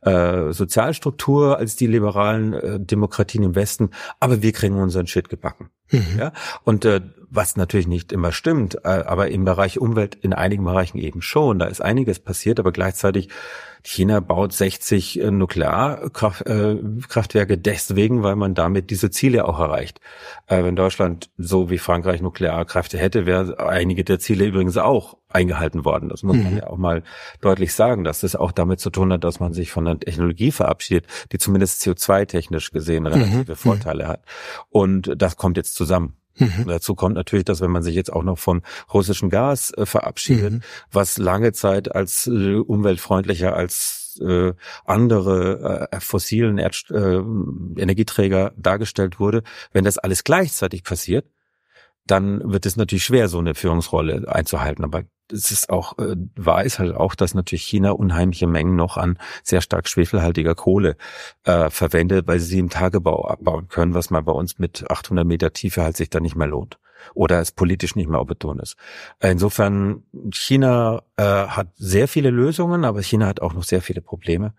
äh, Sozialstruktur als die liberalen äh, Demokratien im Westen, aber wir kriegen unseren Shit gebacken. Mhm. Ja? Und äh, was natürlich nicht immer stimmt, äh, aber im Bereich Umwelt in einigen Bereichen eben schon. Da ist einiges passiert, aber gleichzeitig China baut 60 äh, Nuklearkraftwerke äh, deswegen, weil man damit diese Ziele auch erreicht. Wenn Deutschland so wie Frankreich Nuklearkräfte hätte, wäre einige der Ziele übrigens auch eingehalten worden. Das muss man mhm. ja auch mal deutlich sagen, dass das auch damit zu tun hat, dass man sich von einer Technologie verabschiedet, die zumindest CO2-technisch gesehen relative mhm. Vorteile hat. Und das kommt jetzt zusammen. Mhm. Dazu kommt natürlich, dass wenn man sich jetzt auch noch vom russischen Gas äh, verabschiedet, mhm. was lange Zeit als äh, umweltfreundlicher als äh, andere äh, fossilen Erd äh, Energieträger dargestellt wurde, wenn das alles gleichzeitig passiert, dann wird es natürlich schwer, so eine Führungsrolle einzuhalten. Aber es ist auch, äh, wahr ist halt auch, dass natürlich China unheimliche Mengen noch an sehr stark schwefelhaltiger Kohle äh, verwendet, weil sie im Tagebau abbauen können, was man bei uns mit 800 Meter Tiefe halt sich dann nicht mehr lohnt oder es politisch nicht mehr opportun ist. Insofern, China äh, hat sehr viele Lösungen, aber China hat auch noch sehr viele Probleme.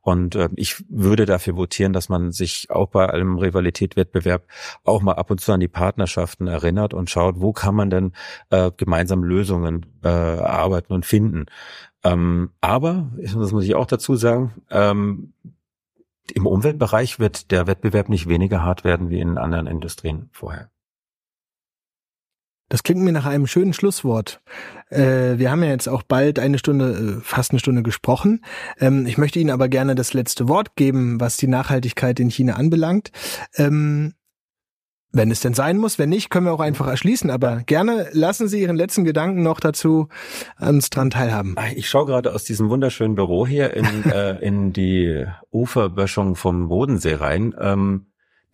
Und äh, ich würde dafür votieren, dass man sich auch bei einem Rivalität-Wettbewerb auch mal ab und zu an die Partnerschaften erinnert und schaut, wo kann man denn äh, gemeinsam Lösungen äh, erarbeiten und finden. Ähm, aber, das muss ich auch dazu sagen, ähm, im Umweltbereich wird der Wettbewerb nicht weniger hart werden wie in anderen Industrien vorher. Das klingt mir nach einem schönen Schlusswort. Äh, wir haben ja jetzt auch bald eine Stunde, äh, fast eine Stunde gesprochen. Ähm, ich möchte Ihnen aber gerne das letzte Wort geben, was die Nachhaltigkeit in China anbelangt. Ähm, wenn es denn sein muss, wenn nicht, können wir auch einfach erschließen. Aber gerne lassen Sie Ihren letzten Gedanken noch dazu uns dran teilhaben. Ich schaue gerade aus diesem wunderschönen Büro hier in, äh, in die Uferböschung vom Bodensee rein. Ähm,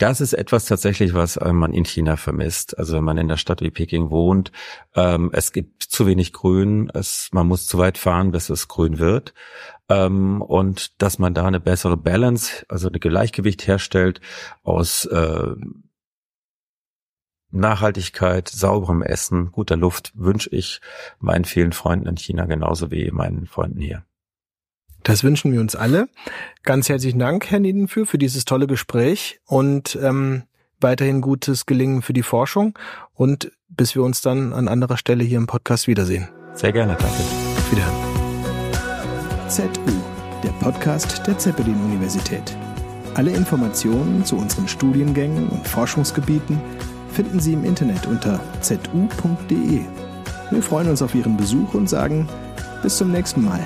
das ist etwas tatsächlich, was äh, man in China vermisst. Also wenn man in der Stadt wie Peking wohnt, ähm, es gibt zu wenig Grün, es, man muss zu weit fahren, bis es grün wird. Ähm, und dass man da eine bessere Balance, also ein Gleichgewicht herstellt aus äh, Nachhaltigkeit, sauberem Essen, guter Luft wünsche ich meinen vielen Freunden in China genauso wie meinen Freunden hier. Das wünschen wir uns alle. Ganz herzlichen Dank, Herr Niedenführ, für dieses tolle Gespräch und ähm, weiterhin gutes Gelingen für die Forschung und bis wir uns dann an anderer Stelle hier im Podcast wiedersehen. Sehr gerne, danke. Auf Wiederhören. ZU, der Podcast der Zeppelin-Universität. Alle Informationen zu unseren Studiengängen und Forschungsgebieten finden Sie im Internet unter zu.de. Wir freuen uns auf Ihren Besuch und sagen bis zum nächsten Mal.